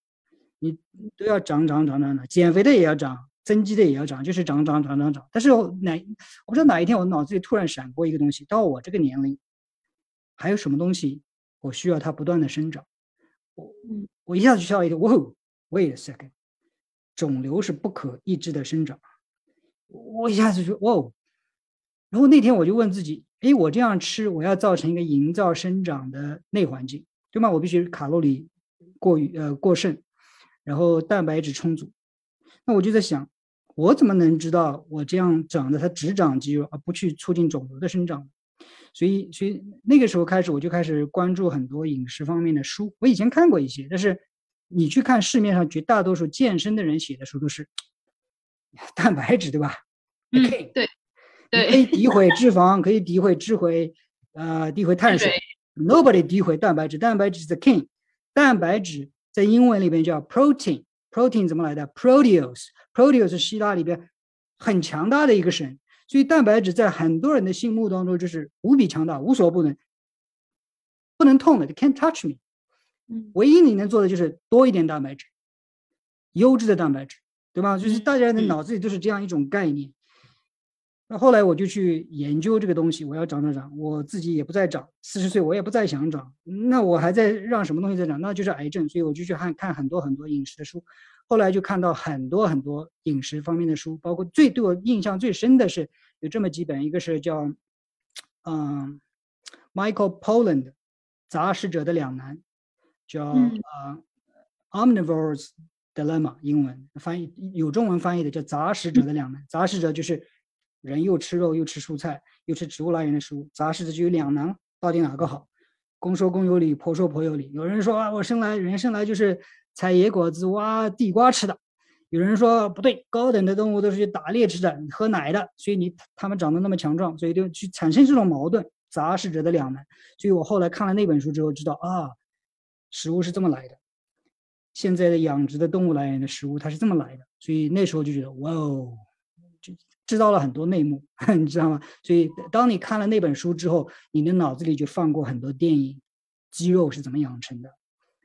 你都要长长长长长，减肥的也要长。增肌的也要长，就是长长长长长。但是哪我不知道哪一天我脑子里突然闪过一个东西，到我这个年龄，还有什么东西我需要它不断的生长？我我一下子就笑一个，哇，wait a second，肿瘤是不可抑制的生长。我一下子就哇，然后那天我就问自己，哎，我这样吃，我要造成一个营造生长的内环境，对吗？我必须卡路里过于呃过剩，然后蛋白质充足。那我就在想，我怎么能知道我这样长的它只长肌肉，而不去促进肿瘤的生长？所以，所以那个时候开始，我就开始关注很多饮食方面的书。我以前看过一些，但是你去看市面上绝大多数健身的人写的书都是蛋白质，对吧？嗯，对，对，可以诋毁脂肪，可以诋毁脂毁，呃，诋毁碳水。Nobody 诋毁蛋白质，蛋白质是 the king。蛋白质在英文里边叫 protein。Protein 怎么来的？Proteus，Proteus 是希腊里边很强大的一个神，所以蛋白质在很多人的心目当中就是无比强大，无所不能，不能痛的，can't touch me。唯一你能做的就是多一点蛋白质，优质的蛋白质，对吧？就是大家的脑子里都是这样一种概念。那后来我就去研究这个东西，我要长长长，我自己也不再长，四十岁我也不再想长，那我还在让什么东西在长？那就是癌症，所以我就去看看很多很多饮食的书，后来就看到很多很多饮食方面的书，包括最对我印象最深的是有这么几本，一个是叫嗯 Michael Pollan 的《杂食者的两难》，叫呃 Omnivore's Dilemma，英文翻译有中文翻译的叫《杂食者的两难》，杂食者就是。人又吃肉又吃蔬菜又吃植物来源的食物，杂食的就有两难，到底哪个好？公说公有理，婆说婆有理。有人说啊，我生来人生来就是采野果子、挖地瓜吃的；有人说不对，高等的动物都是去打猎吃的、喝奶的，所以你他们长得那么强壮，所以就去产生这种矛盾，杂食者的两难。所以我后来看了那本书之后，知道啊，食物是这么来的，现在的养殖的动物来源的食物它是这么来的，所以那时候就觉得哇哦。知道了很多内幕，你知道吗？所以当你看了那本书之后，你的脑子里就放过很多电影：肌肉是怎么养成的，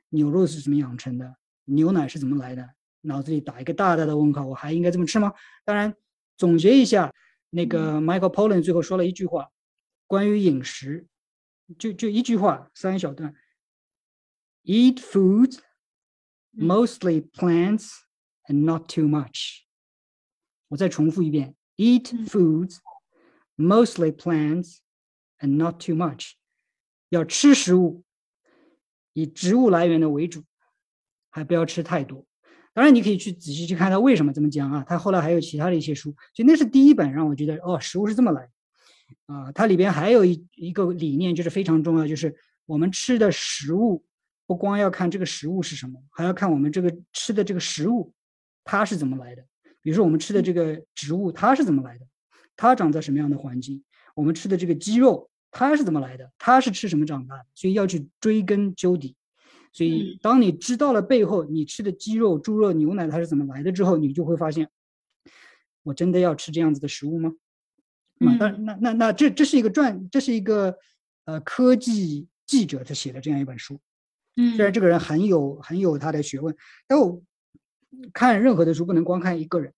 牛肉是怎么养成的，牛奶是怎么来的？脑子里打一个大大的问号。我还应该这么吃吗？当然，总结一下，那个 Michael Pollan 最后说了一句话，关于饮食，就就一句话，三小段：Eat food, mostly plants, and not too much。我再重复一遍。Eat foods, mostly plants, and not too much. 要吃食物，以植物来源的为主，还不要吃太多。当然，你可以去仔细去看他为什么这么讲啊。他后来还有其他的一些书，所以那是第一本让我觉得哦，食物是这么来啊。它里边还有一一个理念就是非常重要，就是我们吃的食物不光要看这个食物是什么，还要看我们这个吃的这个食物它是怎么来的。比如说，我们吃的这个植物，它是怎么来的？它长在什么样的环境？我们吃的这个鸡肉，它是怎么来的？它是吃什么长大的？所以要去追根究底。所以，当你知道了背后你吃的鸡肉、猪肉、牛奶它是怎么来的之后，你就会发现，我真的要吃这样子的食物吗？那那那那这这是一个传，这是一个呃科技记者他写的这样一本书，嗯，虽然这个人很有很有他的学问，但我看任何的书不能光看一个人，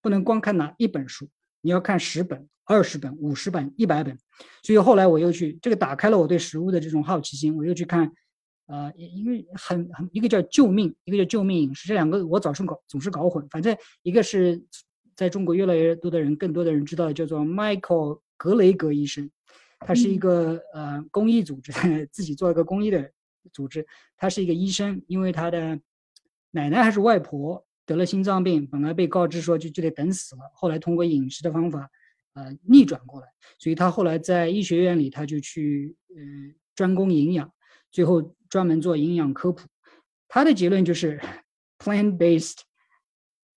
不能光看哪一本书，你要看十本、二十本、五十本、一百本。所以后来我又去这个打开了我对食物的这种好奇心，我又去看，呃，一个很很一个叫救命，一个叫救命饮食，这两个我早上搞总是搞混。反正一个是在中国越来越多的人，更多的人知道叫做 Michael 格雷格医生，他是一个呃公益组织，自己做一个公益的组织。他是一个医生，因为他的奶奶还是外婆得了心脏病，本来被告知说就就得等死了，后来通过饮食的方法。呃，逆转过来，所以他后来在医学院里，他就去呃专攻营养，最后专门做营养科普。他的结论就是 plant-based，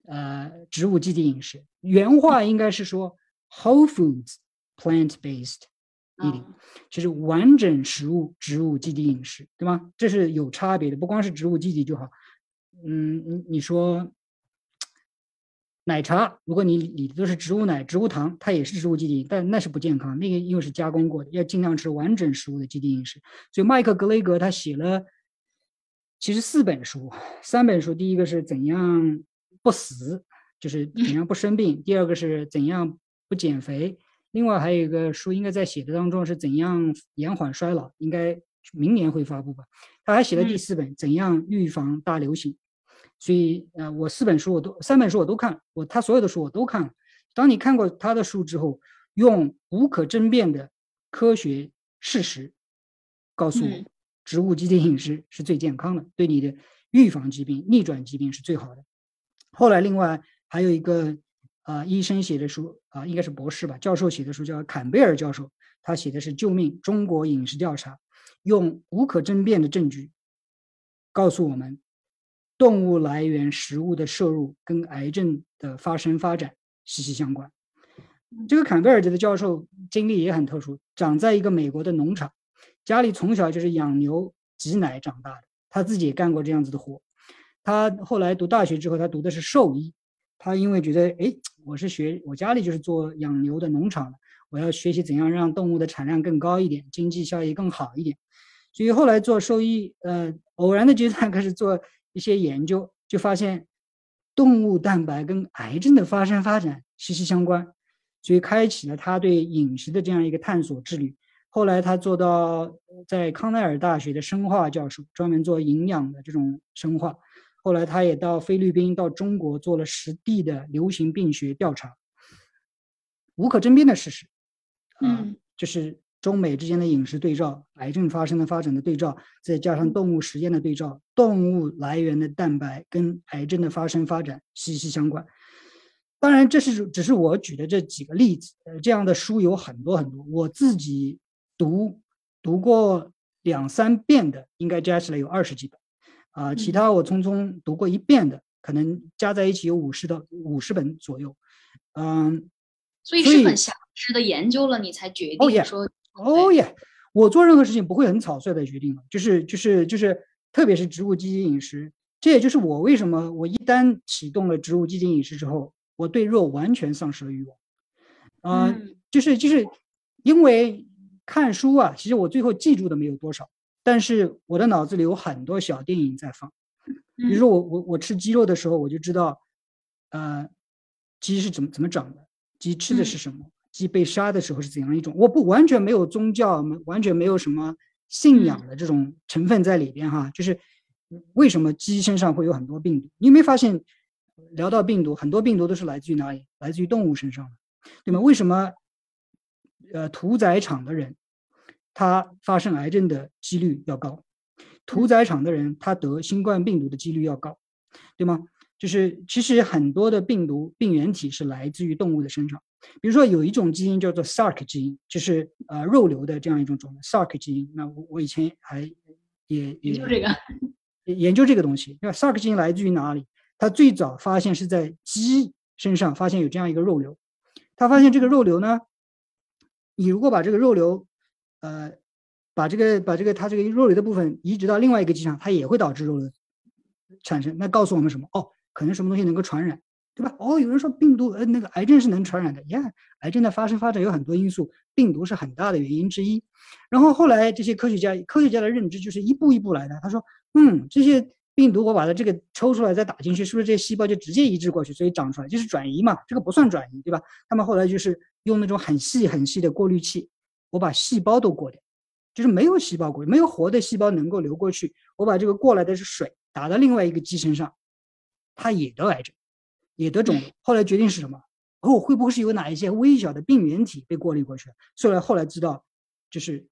呃，植物基底饮食。原话应该是说 whole foods plant-based eating，就是完整食物植物基底饮食，对吗？这是有差别的，不光是植物基底就好。嗯，你你说。奶茶，如果你里的都是植物奶、植物糖，它也是植物基底，但那是不健康，那个又是加工过的，要尽量吃完整食物的基底饮食。所以麦克格雷格他写了其实四本书，三本书，第一个是怎样不死，就是怎样不生病；第二个是怎样不减肥；另外还有一个书应该在写的当中是怎样延缓衰老，应该明年会发布吧。他还写了第四本，怎样预防大流行。所以，呃，我四本书我都三本书我都看了，我他所有的书我都看了。当你看过他的书之后，用无可争辩的科学事实告诉我，植物基底饮食是最健康的，对你的预防疾病、逆转疾病是最好的。后来，另外还有一个啊，医生写的书啊，应该是博士吧，教授写的书叫坎贝尔教授，他写的是《救命中国饮食调查》，用无可争辩的证据告诉我们。动物来源食物的摄入跟癌症的发生发展息息相关。这个坎贝尔的教授经历也很特殊，长在一个美国的农场，家里从小就是养牛挤奶长大的，他自己也干过这样子的活。他后来读大学之后，他读的是兽医。他因为觉得，哎，我是学我家里就是做养牛的农场的，我要学习怎样让动物的产量更高一点，经济效益更好一点。所以后来做兽医，呃，偶然的阶段开始做。一些研究就发现，动物蛋白跟癌症的发生发展息息相关，所以开启了他对饮食的这样一个探索之旅。后来他做到在康奈尔大学的生化教授，专门做营养的这种生化。后来他也到菲律宾、到中国做了实地的流行病学调查。无可争辩的事实，嗯，就是。中美之间的饮食对照，癌症发生的发展的对照，再加上动物实验的对照，动物来源的蛋白跟癌症的发生发展息息相关。当然，这是只是我举的这几个例子。呃，这样的书有很多很多，我自己读读过两三遍的，应该加起来有二十几本。啊，其他我匆匆读过一遍的，可能加在一起有五十到五十本左右。嗯，所以是很详实的研究了，你才决定说。哦耶！我做任何事情不会很草率的决定就是就是就是，特别是植物基金饮食，这也就是我为什么我一旦启动了植物基金饮食之后，我对肉完全丧失了欲望。啊，就是就是因为看书啊，其实我最后记住的没有多少，但是我的脑子里有很多小电影在放。比如说我我我吃鸡肉的时候，我就知道，呃，鸡是怎么怎么长的，鸡吃的是什么。鸡被杀的时候是怎样一种？我不完全没有宗教，完全没有什么信仰的这种成分在里边哈。就是为什么鸡身上会有很多病毒？你有没有发现，聊到病毒，很多病毒都是来自于哪里？来自于动物身上的，对吗？为什么呃屠宰场的人他发生癌症的几率要高？屠宰场的人他得新冠病毒的几率要高，对吗？就是其实很多的病毒病原体是来自于动物的身上。比如说有一种基因叫做 Sark 基因，就是呃肉瘤的这样一种种 Sark 基因。那我我以前还也研究这个，研究这个东西。那 Sark 基因来自于哪里？他最早发现是在鸡身上发现有这样一个肉瘤。他发现这个肉瘤呢，你如果把这个肉瘤，呃，把这个把这个它这个肉瘤的部分移植到另外一个鸡上，它也会导致肉瘤产生。那告诉我们什么？哦，可能什么东西能够传染。对吧？哦，有人说病毒呃那个癌症是能传染的，呀，癌症的发生发展有很多因素，病毒是很大的原因之一。然后后来这些科学家科学家的认知就是一步一步来的。他说，嗯，这些病毒我把它这个抽出来再打进去，是不是这些细胞就直接移植过去，所以长出来就是转移嘛？这个不算转移，对吧？他们后来就是用那种很细很细的过滤器，我把细胞都过掉，就是没有细胞过，没有活的细胞能够流过去，我把这个过来的是水打到另外一个鸡身上，它也得癌症。也得肿瘤，后来决定是什么？哦，会不会是有哪一些微小的病原体被过滤过去了？所以后来知道，就是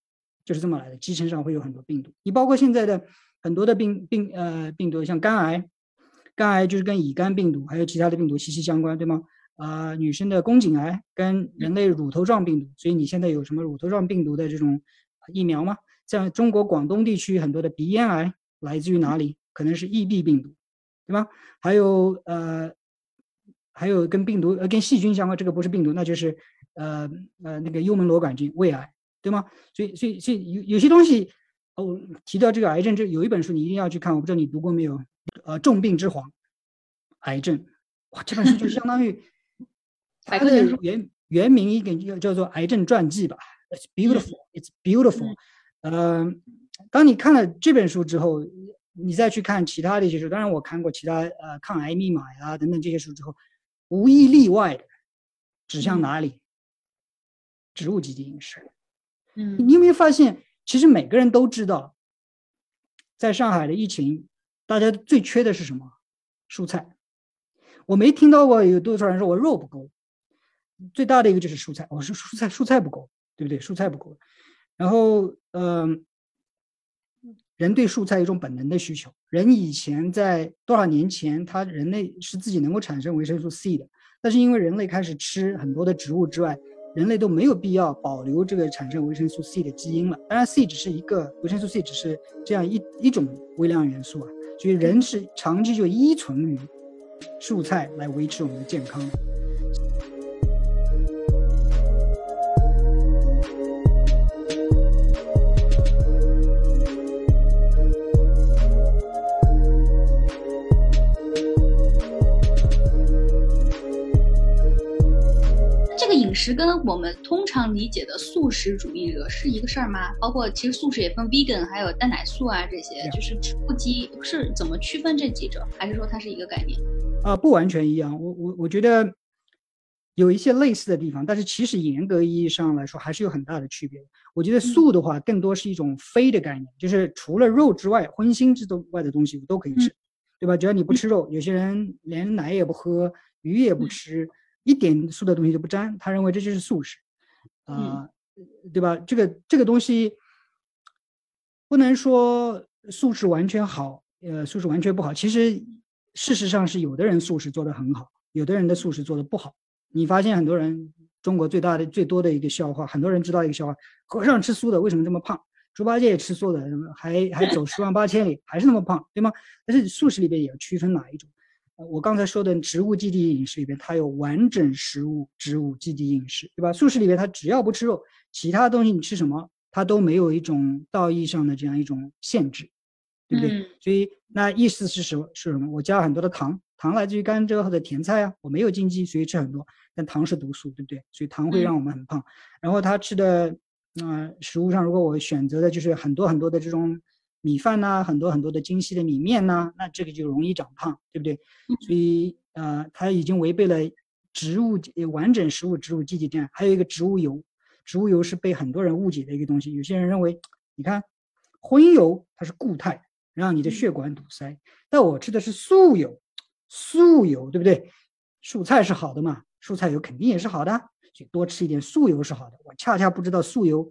就是这么来的。鸡身上会有很多病毒，你包括现在的很多的病病呃病毒，像肝癌，肝癌就是跟乙肝病毒还有其他的病毒息息相关，对吗？啊，女生的宫颈癌跟人类乳头状病毒，所以你现在有什么乳头状病毒的这种疫苗吗？像中国广东地区很多的鼻咽癌来自于哪里？可能是 EB 病毒，对吧？还有呃。还有跟病毒呃跟细菌相关，这个不是病毒，那就是呃呃那个幽门螺杆菌胃癌，对吗？所以所以所以有有些东西哦提到这个癌症，这有一本书你一定要去看，我不知道你读过没有？呃，重病之皇，癌症，哇，这本书就相当于 它的原原名一个叫叫做癌症传记吧，It's beautiful, It's beautiful。呃，当你看了这本书之后，你再去看其他的一些书，当然我看过其他呃抗癌密码呀等等这些书之后。无一例外的指向哪里？植物基地饮食。嗯，你有没有发现，其实每个人都知道，在上海的疫情，大家最缺的是什么？蔬菜。我没听到过有多少人说我肉不够。最大的一个就是蔬菜，我说蔬菜蔬菜不够，对不对？蔬菜不够。然后，嗯。人对蔬菜有一种本能的需求。人以前在多少年前，他人类是自己能够产生维生素 C 的，但是因为人类开始吃很多的植物之外，人类都没有必要保留这个产生维生素 C 的基因了。当然，C 只是一个维生素 C 只是这样一一种微量元素啊，所以人是长期就依存于蔬菜来维持我们的健康。是跟我们通常理解的素食主义者是一个事儿吗？包括其实素食也分 vegan，还有蛋奶素啊这些，就是植物基是怎么区分这几者？还是说它是一个概念？啊，不完全一样。我我我觉得有一些类似的地方，但是其实严格意义上来说还是有很大的区别。我觉得素的话更多是一种非的概念，就是除了肉之外，荤腥之外的东西我都可以吃，对吧？只要你不吃肉，有些人连奶也不喝，鱼也不吃。一点素的东西都不沾，他认为这就是素食，啊，对吧？这个这个东西不能说素食完全好，呃，素食完全不好。其实事实上是有的人素食做得很好，有的人的素食做得不好。你发现很多人，中国最大的最多的一个笑话，很多人知道一个笑话：和尚吃素的为什么这么胖？猪八戒也吃素的，还还走十万八千里，还是那么胖，对吗？但是素食里边也要区分哪一种。我刚才说的植物基地饮食里边，它有完整食物植物基地饮食，对吧？素食里边，它只要不吃肉，其他东西你吃什么，它都没有一种道义上的这样一种限制，对不对？所以那意思是什么是什么？我加了很多的糖，糖来自于甘蔗或者甜菜啊，我没有禁忌，所以吃很多。但糖是毒素，对不对？所以糖会让我们很胖。然后他吃的，嗯，食物上如果我选择的就是很多很多的这种。米饭呐，很多很多的精细的米面呐，那这个就容易长胖，对不对？所以呃，它已经违背了植物完整食物植物基底链。还有一个植物油，植物油是被很多人误解的一个东西。有些人认为，你看荤油它是固态，让你的血管堵塞。但我吃的是素油，素油对不对？蔬菜是好的嘛，蔬菜油肯定也是好的，所以多吃一点素油是好的。我恰恰不知道素油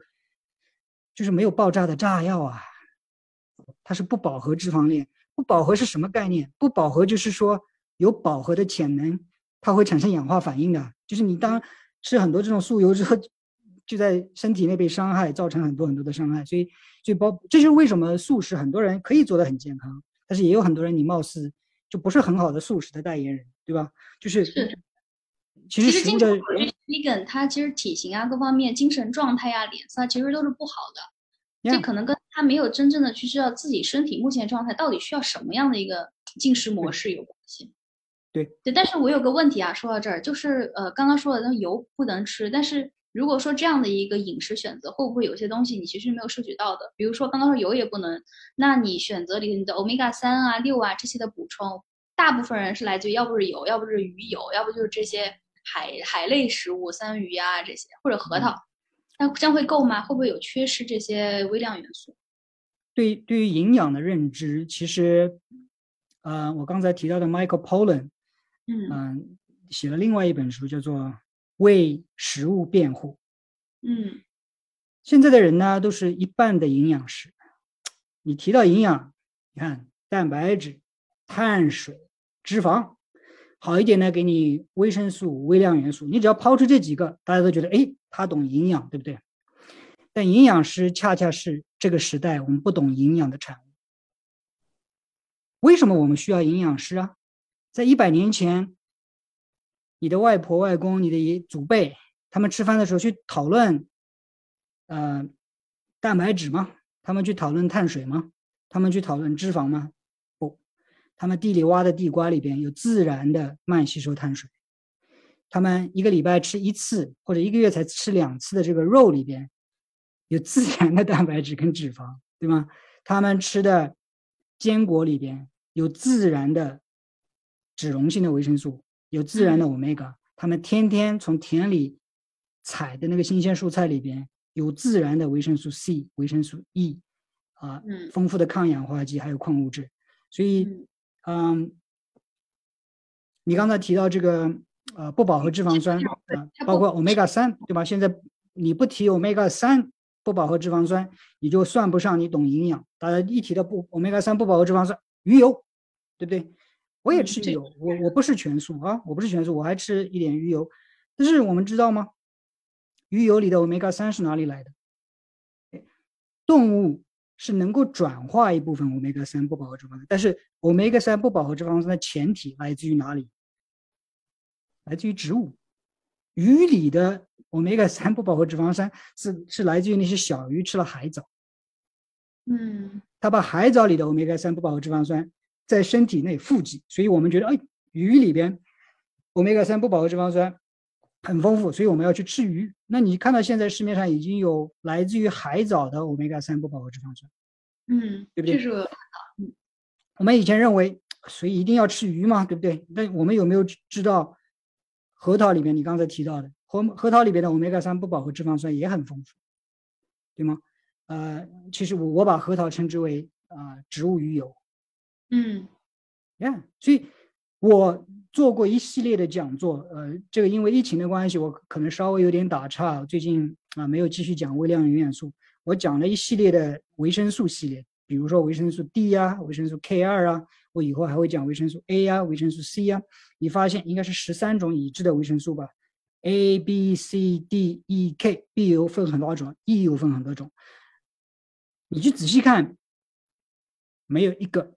就是没有爆炸的炸药啊。它是不饱和脂肪链，不饱和是什么概念？不饱和就是说有饱和的潜能，它会产生氧化反应的。就是你当吃很多这种素油之后，就在身体内被伤害，造成很多很多的伤害。所以，所以包，这就是为什么素食很多人可以做的很健康，但是也有很多人你貌似就不是很好的素食的代言人，对吧？就是其实食物的 vegan，他其实体型啊各方面、精神状态呀、脸色其实都是不好的。这可能跟他没有真正的去知道自己身体目前状态到底需要什么样的一个进食模式有关系。对。对，但是我有个问题啊，说到这儿，就是呃，刚刚说的那油不能吃，但是如果说这样的一个饮食选择，会不会有些东西你其实没有摄取到的？比如说刚刚说油也不能，那你选择里你的欧米伽三啊、六啊这些的补充，大部分人是来自于要不是油，要不是鱼油，要不就是这些海海类食物，三文鱼啊这些，或者核桃，那这样会够吗？会不会有缺失这些微量元素？对，对于营养的认知，其实，呃，我刚才提到的 Michael Pollan。嗯，写了另外一本书，叫做《为食物辩护》。嗯，现在的人呢，都是一半的营养师。你提到营养，你看蛋白质、碳水、脂肪，好一点呢，给你维生素、微量元素。你只要抛出这几个，大家都觉得，哎，他懂营养，对不对？但营养师恰恰是这个时代我们不懂营养的产物。为什么我们需要营养师啊？在一百年前，你的外婆、外公、你的爷祖辈，他们吃饭的时候去讨论，呃，蛋白质吗？他们去讨论碳水吗？他们去讨论脂肪吗？不，他们地里挖的地瓜里边有自然的慢吸收碳水，他们一个礼拜吃一次或者一个月才吃两次的这个肉里边有自然的蛋白质跟脂肪，对吗？他们吃的坚果里边有自然的。脂溶性的维生素有自然的 omega，他们天天从田里采的那个新鲜蔬菜里边有自然的维生素 C、维生素 E，啊，丰富的抗氧化剂还有矿物质，所以，嗯，你刚才提到这个呃不饱和脂肪酸啊，包括 omega 三，对吧？现在你不提 omega 三不饱和脂肪酸，你就算不上你懂营养。大家一提到不 omega 三不饱和脂肪酸，鱼油，对不对？我也吃鱼油，我我不是全素啊，我不是全素，我还吃一点鱼油。但是我们知道吗？鱼油里的 omega 三是哪里来的？动物是能够转化一部分欧米伽三不饱和脂肪酸，但是欧米伽三不饱和脂肪酸的前提来自于哪里？来自于植物。鱼里的欧米伽三不饱和脂肪酸是是来自于那些小鱼吃了海藻。嗯，它把海藻里的欧米伽三不饱和脂肪酸。在身体内富集，所以我们觉得，哎，鱼里边欧米伽三不饱和脂肪酸很丰富，所以我们要去吃鱼。那你看到现在市面上已经有来自于海藻的欧米伽三不饱和脂肪酸，嗯，对不对？这是嗯，我们以前认为，所以一定要吃鱼嘛，对不对？但我们有没有知道核桃里面你刚才提到的核核桃里边的欧米伽三不饱和脂肪酸也很丰富，对吗？呃，其实我我把核桃称之为啊植物鱼油。嗯，呀，所以我做过一系列的讲座，呃，这个因为疫情的关系，我可能稍微有点打岔，最近啊没有继续讲微量元元素，我讲了一系列的维生素系列，比如说维生素 D 呀，维生素 K 二啊，我以后还会讲维生素 A 呀，维生素 C 呀，你发现应该是十三种已知的维生素吧？A、B、C、D、E、K，B 又分很多种，E 又分很多种，你去仔细看，没有一个。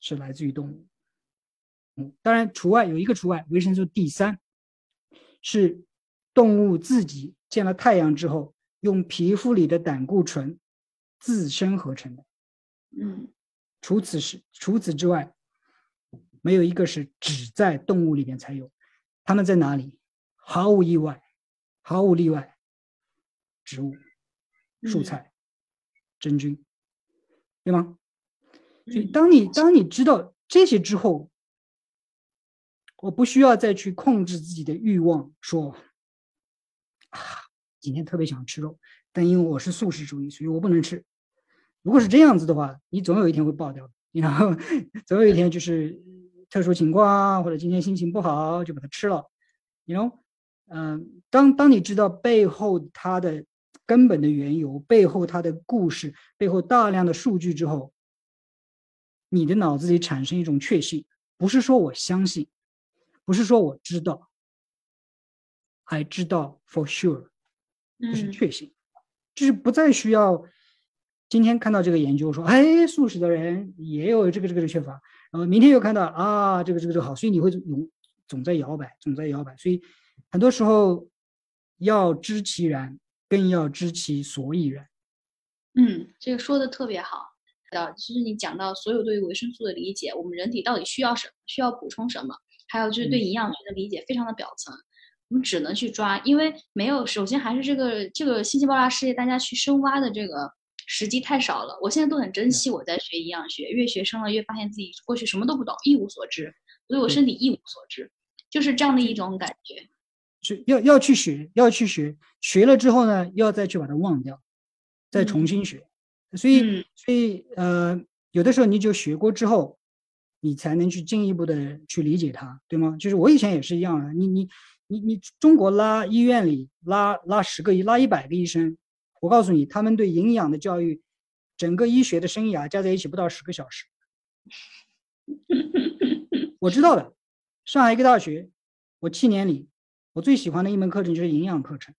是来自于动物，嗯，当然除外有一个除外，维生素 D 三是动物自己见了太阳之后，用皮肤里的胆固醇自身合成的，嗯，除此是除此之外，没有一个是只在动物里面才有，它们在哪里？毫无意外，毫无例外，植物、蔬菜、真菌，对吗？所以，当你当你知道这些之后，我不需要再去控制自己的欲望，说啊，今天特别想吃肉，但因为我是素食主义，所以我不能吃。如果是这样子的话，你总有一天会爆掉，然后 总有一天就是特殊情况啊，或者今天心情不好就把它吃了。你 know，嗯，当当你知道背后它的根本的缘由，背后它的故事，背后大量的数据之后。你的脑子里产生一种确信，不是说我相信，不是说我知道，还知道 for sure，就是确信，就是不再需要今天看到这个研究说，哎，素食的人也有这个这个的缺乏，然后明天又看到啊，这个这个就好，所以你会总总在摇摆，总在摇摆，所以很多时候要知其然，更要知其所以然。嗯，这个说的特别好。的，其实你讲到所有对于维生素的理解，我们人体到底需要什么，需要补充什么，还有就是对营养学的理解，非常的表层，我们只能去抓，因为没有，首先还是这个这个信息爆炸世界，大家去深挖的这个时机太少了。我现在都很珍惜我在学营养学，越学深了越发现自己过去什么都不懂，一无所知，对我身体一无所知，就是这样的一种感觉。是要要去学，要去学，学了之后呢，要再去把它忘掉，再重新学。所以，所以，呃，有的时候你就学过之后，你才能去进一步的去理解它，对吗？就是我以前也是一样的，你你你你，中国拉医院里拉拉十个医，拉一百个医生，我告诉你，他们对营养的教育，整个医学的生涯加在一起不到十个小时。我知道的，上海一个大学，我七年里。我最喜欢的一门课程就是营养课程，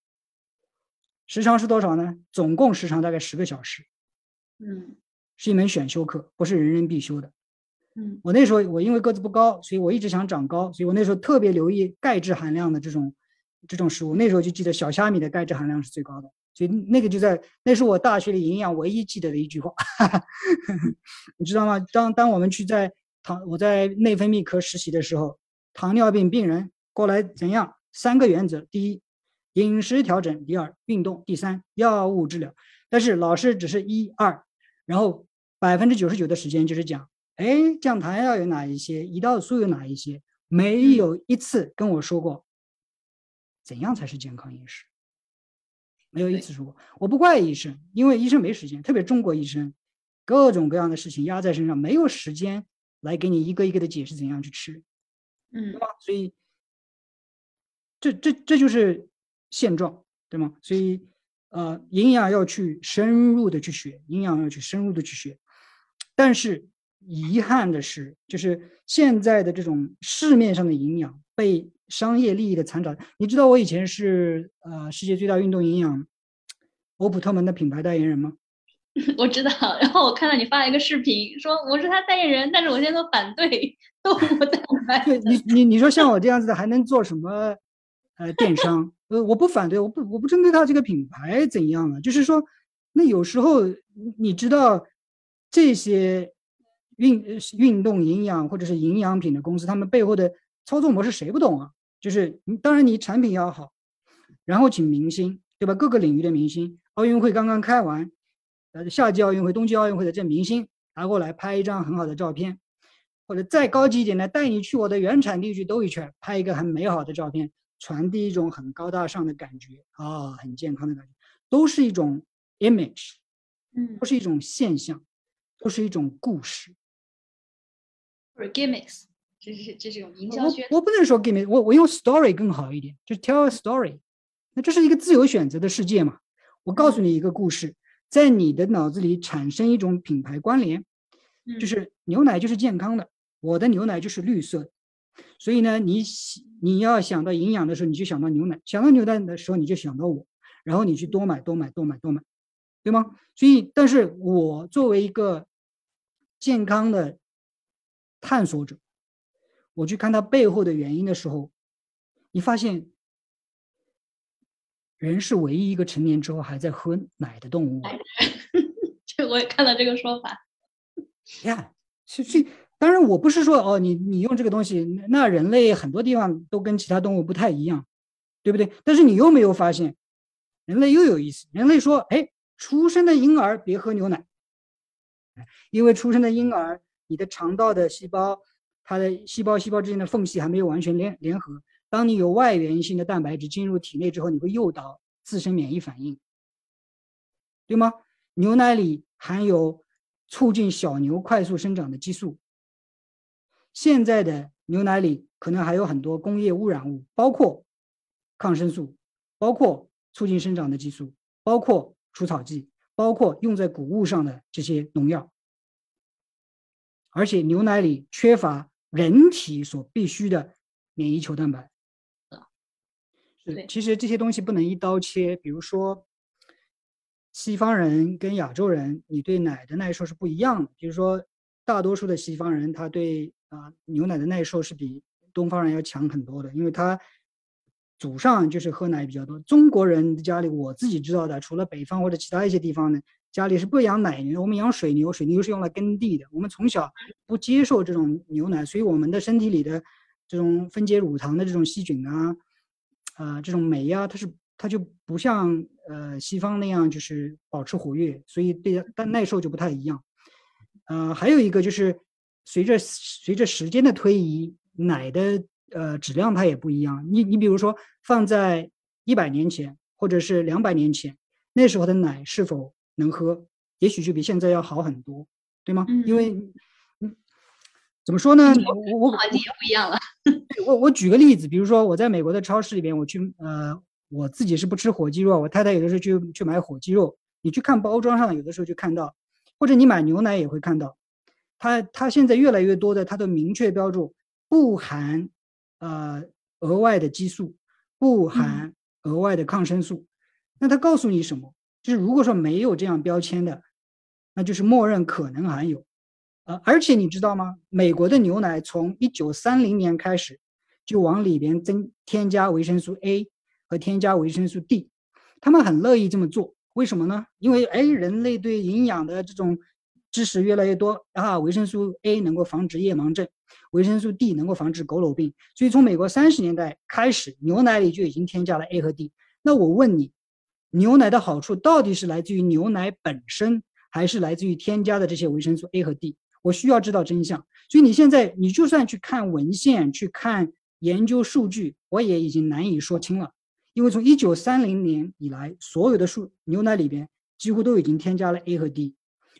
时长是多少呢？总共时长大概十个小时，嗯，是一门选修课，不是人人必修的。我那时候我因为个子不高，所以我一直想长高，所以我那时候特别留意钙质含量的这种这种食物。那时候就记得小虾米的钙质含量是最高的，所以那个就在那是我大学里营养唯一记得的一句话，你知道吗？当当我们去在糖我在内分泌科实习的时候，糖尿病病人过来怎样？三个原则：第一，饮食调整；第二，运动；第三，药物治疗。但是老师只是一二，然后百分之九十九的时间就是讲，哎，降糖药有哪一些，胰岛素有哪一些，没有一次跟我说过怎样才是健康饮食，没有一次说过。我不怪医生，因为医生没时间，特别中国医生，各种各样的事情压在身上，没有时间来给你一个一个的解释怎样去吃，嗯，对吧？所以。这这这就是现状，对吗？所以，呃，营养要去深入的去学，营养要去深入的去学。但是遗憾的是，就是现在的这种市面上的营养被商业利益的残渣。你知道我以前是呃世界最大运动营养欧普特蒙的品牌代言人吗？我知道。然后我看到你发了一个视频，说我是他代言人，但是我现在都反对动物蛋白。对你 你你说像我这样子的还能做什么？呃，电商，呃，我不反对，我不，我不针对他这个品牌怎样了，就是说，那有时候你知道，这些运运动营养或者是营养品的公司，他们背后的操作模式谁不懂啊？就是当然你产品要好，然后请明星，对吧？各个领域的明星，奥运会刚刚开完，呃，夏季奥运会、冬季奥运会的这明星拿过来拍一张很好的照片，或者再高级一点的，带你去我的原产地去兜一圈，拍一个很美好的照片。传递一种很高大上的感觉啊，很健康的感觉，都是一种 image，嗯，都是一种现象，都是一种故事。或者 gimmicks，这是这是一种营销学。我不能说 gimmicks，我我用 story 更好一点，就是 tell a story。那这是一个自由选择的世界嘛？我告诉你一个故事，在你的脑子里产生一种品牌关联，就是牛奶就是健康的，我的牛奶就是绿色的。所以呢，你你要想到营养的时候，你就想到牛奶；想到牛奶的时候，你就想到我，然后你去多买多买多买多买，对吗？所以，但是我作为一个健康的探索者，我去看它背后的原因的时候，你发现人是唯一一个成年之后还在喝奶的动物。这我也看到这个说法。呀，是是。当然，我不是说哦，你你用这个东西，那人类很多地方都跟其他动物不太一样，对不对？但是你又没有发现，人类又有意思。人类说，哎，出生的婴儿别喝牛奶，因为出生的婴儿，你的肠道的细胞，它的细胞细胞之间的缝隙还没有完全联联合。当你有外源性的蛋白质进入体内之后，你会诱导自身免疫反应，对吗？牛奶里含有促进小牛快速生长的激素。现在的牛奶里可能还有很多工业污染物，包括抗生素，包括促进生长的激素，包括除草剂，包括用在谷物上的这些农药。而且牛奶里缺乏人体所必需的免疫球蛋白。是，其实这些东西不能一刀切。比如说，西方人跟亚洲人，你对奶的耐受是不一样的。比如说，大多数的西方人，他对啊，牛奶的耐受是比东方人要强很多的，因为他祖上就是喝奶比较多。中国人家里，我自己知道的，除了北方或者其他一些地方呢，家里是不养奶牛，我们养水牛，水牛是用来耕地的。我们从小不接受这种牛奶，所以我们的身体里的这种分解乳糖的这种细菌啊，啊，这种酶啊，它是它就不像呃西方那样就是保持活跃，所以对但耐受就不太一样。呃，还有一个就是随着随着时间的推移，奶的呃质量它也不一样。你你比如说放在一百年前或者是两百年前，那时候的奶是否能喝，也许就比现在要好很多，对吗？因为，嗯，怎么说呢？我我环境也不一样了。我我举个例子，比如说我在美国的超市里边，我去呃，我自己是不吃火鸡肉，我太太有的时候去去买火鸡肉，你去看包装上，有的时候就看到，或者你买牛奶也会看到，它它现在越来越多的，它都明确标注不含呃额外的激素，不含额外的抗生素，那它告诉你什么？就是如果说没有这样标签的，那就是默认可能含有，呃，而且你知道吗？美国的牛奶从一九三零年开始就往里边增添加维生素 A 和添加维生素 D，他们很乐意这么做，为什么呢？因为哎，人类对营养的这种知识越来越多啊，维生素 A 能够防止夜盲症，维生素 D 能够防止佝偻病，所以从美国三十年代开始，牛奶里就已经添加了 A 和 D。那我问你。牛奶的好处到底是来自于牛奶本身，还是来自于添加的这些维生素 A 和 D？我需要知道真相。所以你现在，你就算去看文献、去看研究数据，我也已经难以说清了。因为从一九三零年以来，所有的数牛奶里边几乎都已经添加了 A 和 D。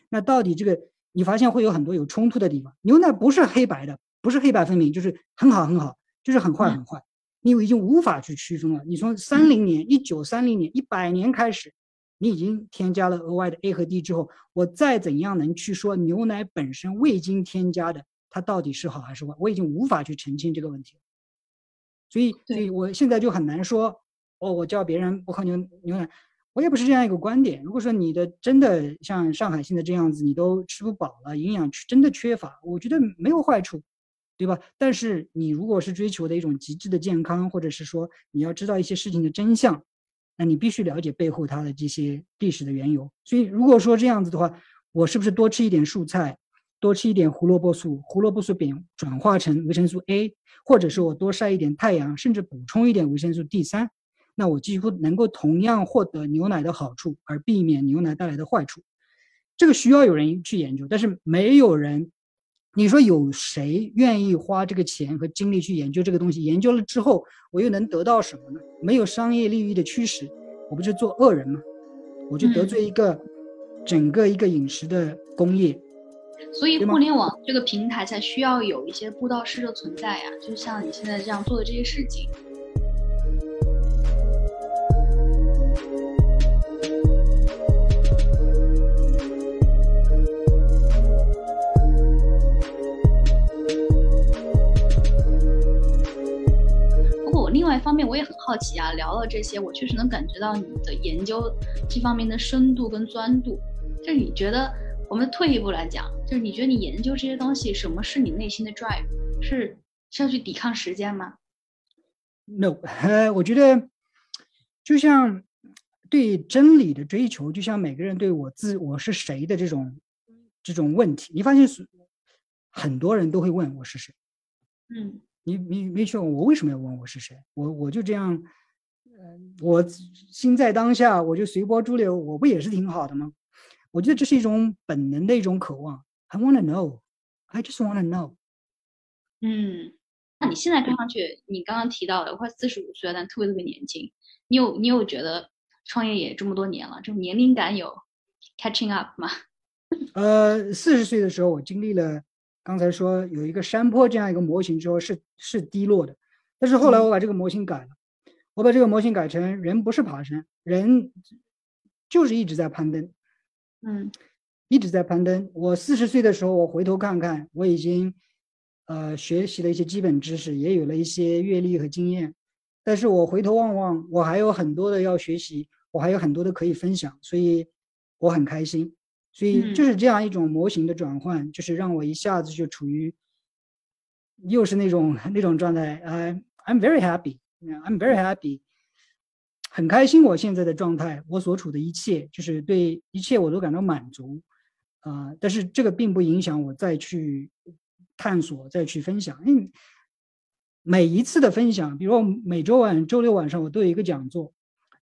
那到底这个，你发现会有很多有冲突的地方。牛奶不是黑白的，不是黑白分明，就是很好很好，就是很坏很坏。你已经无法去区分了。你从三零年、一九三零年、一百年开始，你已经添加了额外的 A 和 D 之后，我再怎样能去说牛奶本身未经添加的，它到底是好还是坏？我已经无法去澄清这个问题了。所以，所以我现在就很难说，哦，我叫别人不喝牛牛奶，我也不是这样一个观点。如果说你的真的像上海现在这样子，你都吃不饱了，营养真的缺乏，我觉得没有坏处。对吧？但是你如果是追求的一种极致的健康，或者是说你要知道一些事情的真相，那你必须了解背后它的这些历史的缘由。所以如果说这样子的话，我是不是多吃一点蔬菜，多吃一点胡萝卜素，胡萝卜素变转化成维生素 A，或者是我多晒一点太阳，甚至补充一点维生素 D 三，那我几乎能够同样获得牛奶的好处，而避免牛奶带来的坏处。这个需要有人去研究，但是没有人。你说有谁愿意花这个钱和精力去研究这个东西？研究了之后，我又能得到什么呢？没有商业利益的驱使，我不就做恶人吗？我就得罪一个整个一个饮食的工业。所以互联网这个平台才需要有一些布道师的存在呀，就像你现在这样做的这些事情。方面，我也很好奇啊。聊了这些，我确实能感觉到你的研究这方面的深度跟钻度。就你觉得，我们退一步来讲，就是你觉得你研究这些东西，什么是你内心的 drive？是是要去抵抗时间吗？No，呃，我觉得就像对真理的追求，就像每个人对我自我是谁的这种这种问题，你发现是很多人都会问我是谁。嗯。你你没问，我为什么要问我是谁？我我就这样，呃，我心在当下，我就随波逐流，我不也是挺好的吗？我觉得这是一种本能的一种渴望。I want to know, I just want to know。嗯，那你现在看上去，你刚刚提到的快四十五岁了，但特别特别年轻。你有你有觉得创业也这么多年了，这种年龄感有 catching up 吗？呃，四十岁的时候，我经历了。刚才说有一个山坡这样一个模型之后是是低落的，但是后来我把这个模型改了，我把这个模型改成人不是爬山，人就是一直在攀登，嗯，一直在攀登。我四十岁的时候，我回头看看，我已经呃学习了一些基本知识，也有了一些阅历和经验，但是我回头望望，我还有很多的要学习，我还有很多的可以分享，所以我很开心。所以就是这样一种模型的转换，就是让我一下子就处于又是那种 那种状态。呃，I'm very happy，I'm very happy。很开心我现在的状态，我所处的一切，就是对一切我都感到满足啊。但是这个并不影响我再去探索、再去分享。因为每一次的分享，比如每周晚、周六晚上我都有一个讲座，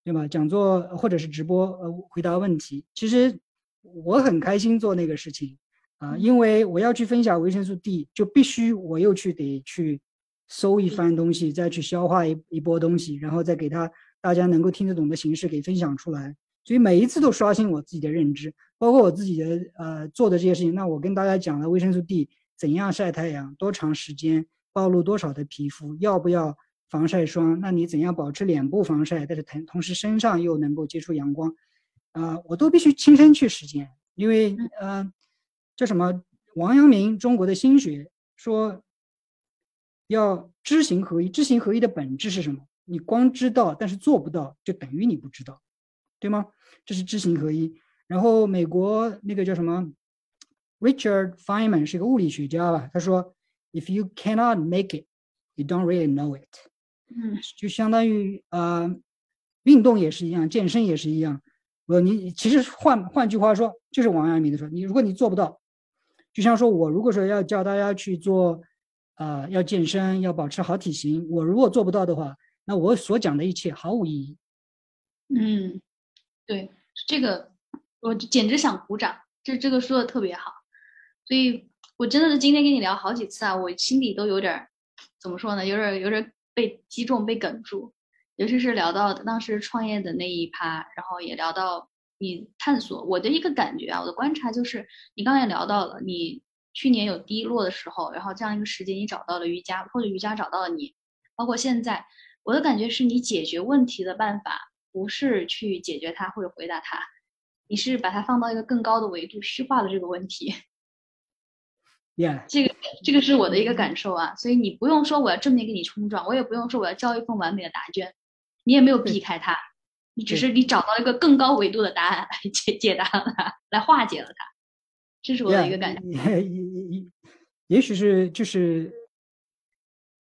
对吧？讲座或者是直播，呃，回答问题。其实我很开心做那个事情啊，因为我要去分享维生素 D，就必须我又去得去搜一番东西，再去消化一一波东西，然后再给他。大家能够听得懂的形式给分享出来，所以每一次都刷新我自己的认知，包括我自己的呃做的这些事情。那我跟大家讲了维生素 D 怎样晒太阳，多长时间，暴露多少的皮肤，要不要防晒霜？那你怎样保持脸部防晒，但是同同时身上又能够接触阳光？啊，我都必须亲身去实践，因为呃，叫什么？王阳明中国的心学说要知行合一，知行合一的本质是什么？你光知道，但是做不到，就等于你不知道，对吗？这是知行合一。然后美国那个叫什么，Richard Feynman 是一个物理学家吧？他说，If you cannot make it, you don't really know it。嗯，就相当于呃，运动也是一样，健身也是一样。我你其实换换句话说，就是王阳明的说，你如果你做不到，就像说我如果说要教大家去做，呃，要健身，要保持好体型，我如果做不到的话。那我所讲的一切毫无意义。嗯，对，这个我简直想鼓掌，这这个说的特别好。所以我真的是今天跟你聊好几次啊，我心里都有点怎么说呢？有点有点被击中、被哽住。尤其是聊到当时创业的那一趴，然后也聊到你探索我的一个感觉啊，我的观察就是，你刚才聊到了你去年有低落的时候，然后这样一个时间你找到了瑜伽，或者瑜伽找到了你，包括现在。我的感觉是你解决问题的办法不是去解决它或者回答它，你是把它放到一个更高的维度，虚化了这个问题。Yeah，这个这个是我的一个感受啊，所以你不用说我要正面给你冲撞，我也不用说我要交一份完美的答卷，你也没有避开它，你只是你找到一个更高维度的答案来 解解答了它，来化解了它，这是我的一个感觉。也也也许是就是。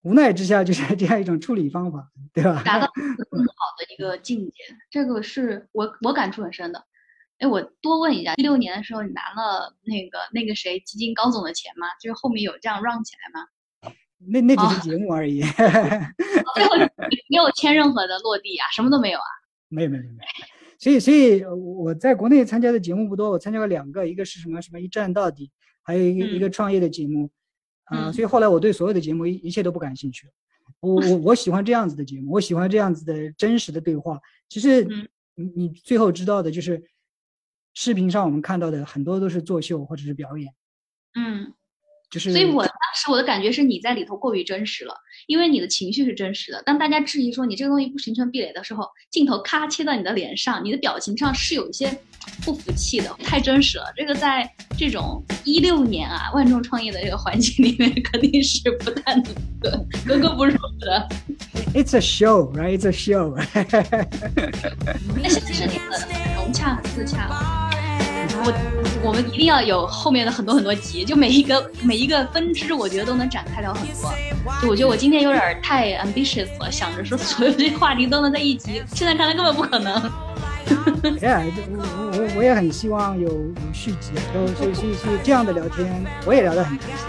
无奈之下，就是 这样一种处理方法，对吧？达到更好的一个境界，这个是我我感触很深的。哎，我多问一下，一六年的时候你拿了那个那个谁基金高总的钱吗？就是后面有这样 run 起来吗？那那只是 节目而已。最后没有签任何的落地啊，什么都没有啊？没有没有没有。所以所以我在国内参加的节目不多，我参加了两个，一个是什么什么一站到底，还有一个一个创业的节目。啊，所以后来我对所有的节目一一切都不感兴趣了。我我我喜欢这样子的节目，我喜欢这样子的真实的对话。其实你你最后知道的就是，视频上我们看到的很多都是作秀或者是表演。嗯。就是，所以我当时我的感觉是你在里头过于真实了，因为你的情绪是真实的。当大家质疑说你这个东西不形成壁垒的时候，镜头咔切到你的脸上，你的表情上是有一些不服气的，太真实了。这个在这种一六年啊万众创业的这个环境里面，肯定是不太能格格不入的。It's a show, right? It's a show. 那现在是你们融洽很自洽。我我们一定要有后面的很多很多集，就每一个 每一个分支，我觉得都能展开了很多。就我觉得我今天有点太 ambitious 了，想着说所有这些话题都能在一集，现在看来根本不可能。Yeah，我我我也很希望有有续集，所以所以所以这样的聊天我也聊得很开心。